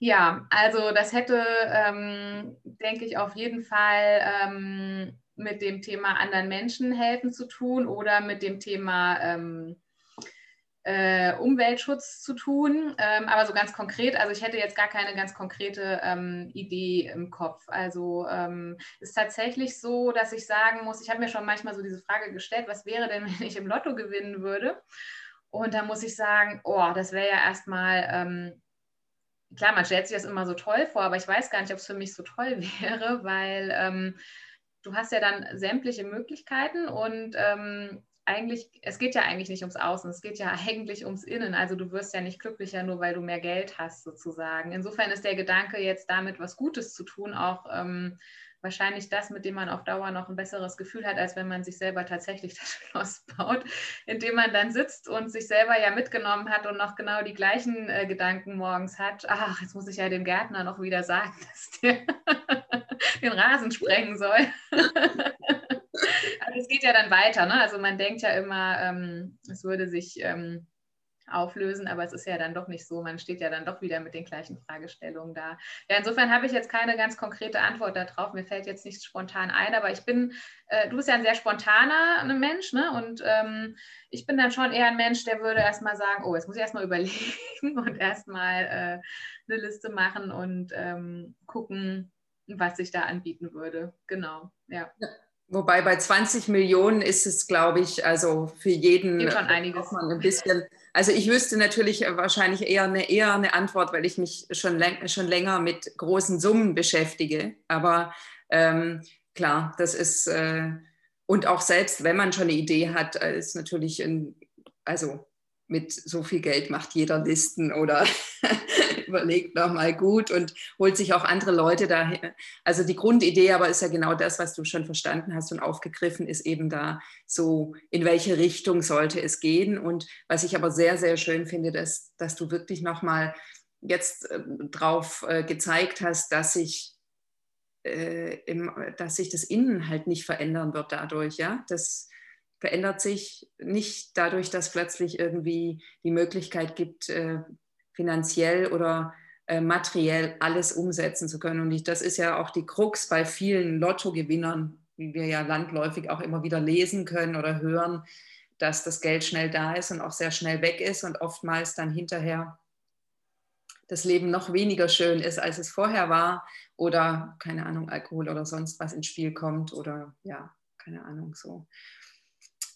ja, also das hätte, ähm, denke ich, auf jeden Fall ähm, mit dem Thema anderen Menschen helfen zu tun oder mit dem Thema ähm, äh, Umweltschutz zu tun. Ähm, aber so ganz konkret, also ich hätte jetzt gar keine ganz konkrete ähm, Idee im Kopf. Also ähm, ist tatsächlich so, dass ich sagen muss, ich habe mir schon manchmal so diese Frage gestellt, was wäre denn, wenn ich im Lotto gewinnen würde? Und da muss ich sagen, oh, das wäre ja erstmal, ähm, klar, man stellt sich das immer so toll vor, aber ich weiß gar nicht, ob es für mich so toll wäre, weil ähm, du hast ja dann sämtliche Möglichkeiten und ähm, eigentlich, es geht ja eigentlich nicht ums Außen, es geht ja eigentlich ums Innen. Also du wirst ja nicht glücklicher, nur weil du mehr Geld hast, sozusagen. Insofern ist der Gedanke, jetzt damit was Gutes zu tun, auch ähm, wahrscheinlich das, mit dem man auf Dauer noch ein besseres Gefühl hat, als wenn man sich selber tatsächlich das Schloss baut, indem man dann sitzt und sich selber ja mitgenommen hat und noch genau die gleichen äh, Gedanken morgens hat. Ach, jetzt muss ich ja dem Gärtner noch wieder sagen, dass der den Rasen sprengen soll. Aber es geht ja dann weiter. Ne? Also man denkt ja immer, ähm, es würde sich ähm, auflösen, aber es ist ja dann doch nicht so. Man steht ja dann doch wieder mit den gleichen Fragestellungen da. Ja, insofern habe ich jetzt keine ganz konkrete Antwort darauf. Mir fällt jetzt nichts spontan ein, aber ich bin, äh, du bist ja ein sehr spontaner Mensch, ne? Und ähm, ich bin dann schon eher ein Mensch, der würde erstmal sagen, oh, jetzt muss ich erstmal überlegen und erstmal äh, eine Liste machen und ähm, gucken, was sich da anbieten würde. Genau, ja. ja. Wobei bei 20 Millionen ist es, glaube ich, also für jeden schon einiges. Man ein bisschen. Also ich wüsste natürlich wahrscheinlich eher eine, eher eine Antwort, weil ich mich schon, schon länger mit großen Summen beschäftige. Aber ähm, klar, das ist, äh, und auch selbst wenn man schon eine Idee hat, äh, ist natürlich, ein, also mit so viel Geld macht jeder Listen oder überlegt nochmal gut und holt sich auch andere Leute daher. Also die Grundidee aber ist ja genau das, was du schon verstanden hast und aufgegriffen, ist eben da so, in welche Richtung sollte es gehen. Und was ich aber sehr, sehr schön finde, dass, dass du wirklich nochmal jetzt äh, drauf äh, gezeigt hast, dass sich äh, im, dass sich das Innen halt nicht verändern wird dadurch, ja. Das verändert sich nicht dadurch, dass plötzlich irgendwie die Möglichkeit gibt, äh, finanziell oder äh, materiell alles umsetzen zu können. Und ich, das ist ja auch die Krux bei vielen Lottogewinnern, wie wir ja landläufig auch immer wieder lesen können oder hören, dass das Geld schnell da ist und auch sehr schnell weg ist und oftmals dann hinterher das Leben noch weniger schön ist, als es vorher war oder keine Ahnung, Alkohol oder sonst was ins Spiel kommt oder ja, keine Ahnung so.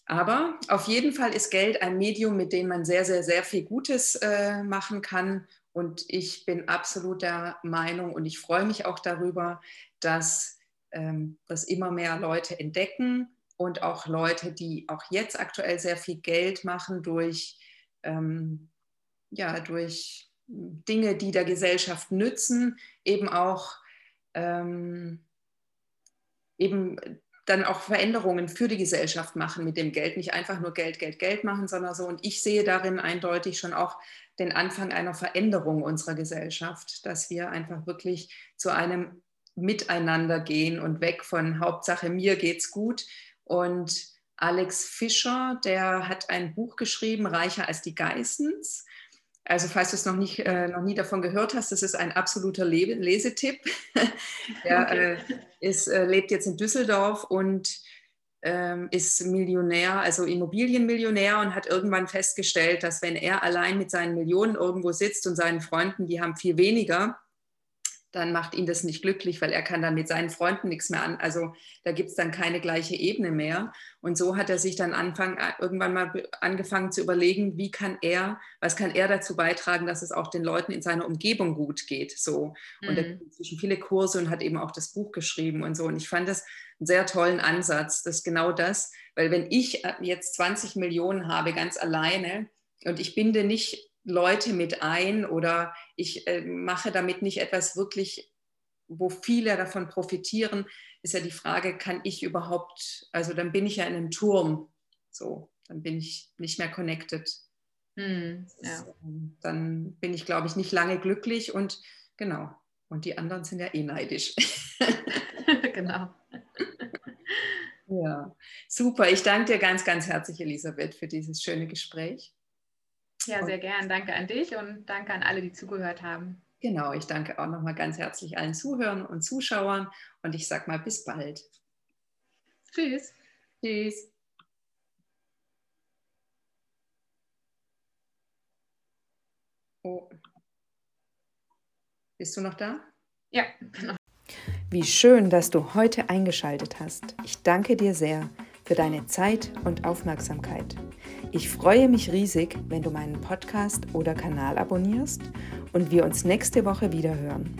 Aber auf jeden Fall ist Geld ein Medium, mit dem man sehr, sehr, sehr viel Gutes äh, machen kann. Und ich bin absolut der Meinung und ich freue mich auch darüber, dass ähm, das immer mehr Leute entdecken und auch Leute, die auch jetzt aktuell sehr viel Geld machen durch, ähm, ja, durch Dinge, die der Gesellschaft nützen, eben auch ähm, eben dann auch Veränderungen für die Gesellschaft machen mit dem Geld, nicht einfach nur Geld, Geld, Geld machen, sondern so. Und ich sehe darin eindeutig schon auch den Anfang einer Veränderung unserer Gesellschaft, dass wir einfach wirklich zu einem Miteinander gehen und weg von Hauptsache mir geht's gut. Und Alex Fischer, der hat ein Buch geschrieben, Reicher als die Geissens. Also falls du es noch, nicht, äh, noch nie davon gehört hast, das ist ein absoluter Le Lesetipp. er okay. äh, ist, äh, lebt jetzt in Düsseldorf und ähm, ist Millionär, also Immobilienmillionär und hat irgendwann festgestellt, dass wenn er allein mit seinen Millionen irgendwo sitzt und seinen Freunden, die haben viel weniger, dann macht ihn das nicht glücklich, weil er kann dann mit seinen Freunden nichts mehr an. Also da gibt es dann keine gleiche Ebene mehr. Und so hat er sich dann Anfang, äh, irgendwann mal angefangen zu überlegen, wie kann er, was kann er dazu beitragen, dass es auch den Leuten in seiner Umgebung gut geht. So. Und mhm. er hat inzwischen viele Kurse und hat eben auch das Buch geschrieben und so. Und ich fand das einen sehr tollen Ansatz. Das ist genau das, weil wenn ich äh, jetzt 20 Millionen habe, ganz alleine, und ich binde nicht Leute mit ein oder ich äh, mache damit nicht etwas wirklich, wo viele davon profitieren, ist ja die Frage, kann ich überhaupt, also dann bin ich ja in einem Turm, so, dann bin ich nicht mehr connected. Hm, ja. Ähm, dann bin ich, glaube ich, nicht lange glücklich und genau, und die anderen sind ja eh neidisch. genau. Ja, super. Ich danke dir ganz, ganz herzlich, Elisabeth, für dieses schöne Gespräch. Ja, sehr gern. Danke an dich und danke an alle, die zugehört haben. Genau, ich danke auch nochmal ganz herzlich allen Zuhörern und Zuschauern und ich sage mal bis bald. Tschüss. Tschüss. Oh. Bist du noch da? Ja, genau. Wie schön, dass du heute eingeschaltet hast. Ich danke dir sehr für deine Zeit und Aufmerksamkeit. Ich freue mich riesig, wenn du meinen Podcast oder Kanal abonnierst und wir uns nächste Woche wieder hören.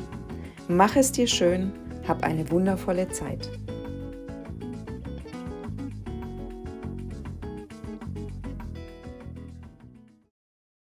Mach es dir schön, hab eine wundervolle Zeit.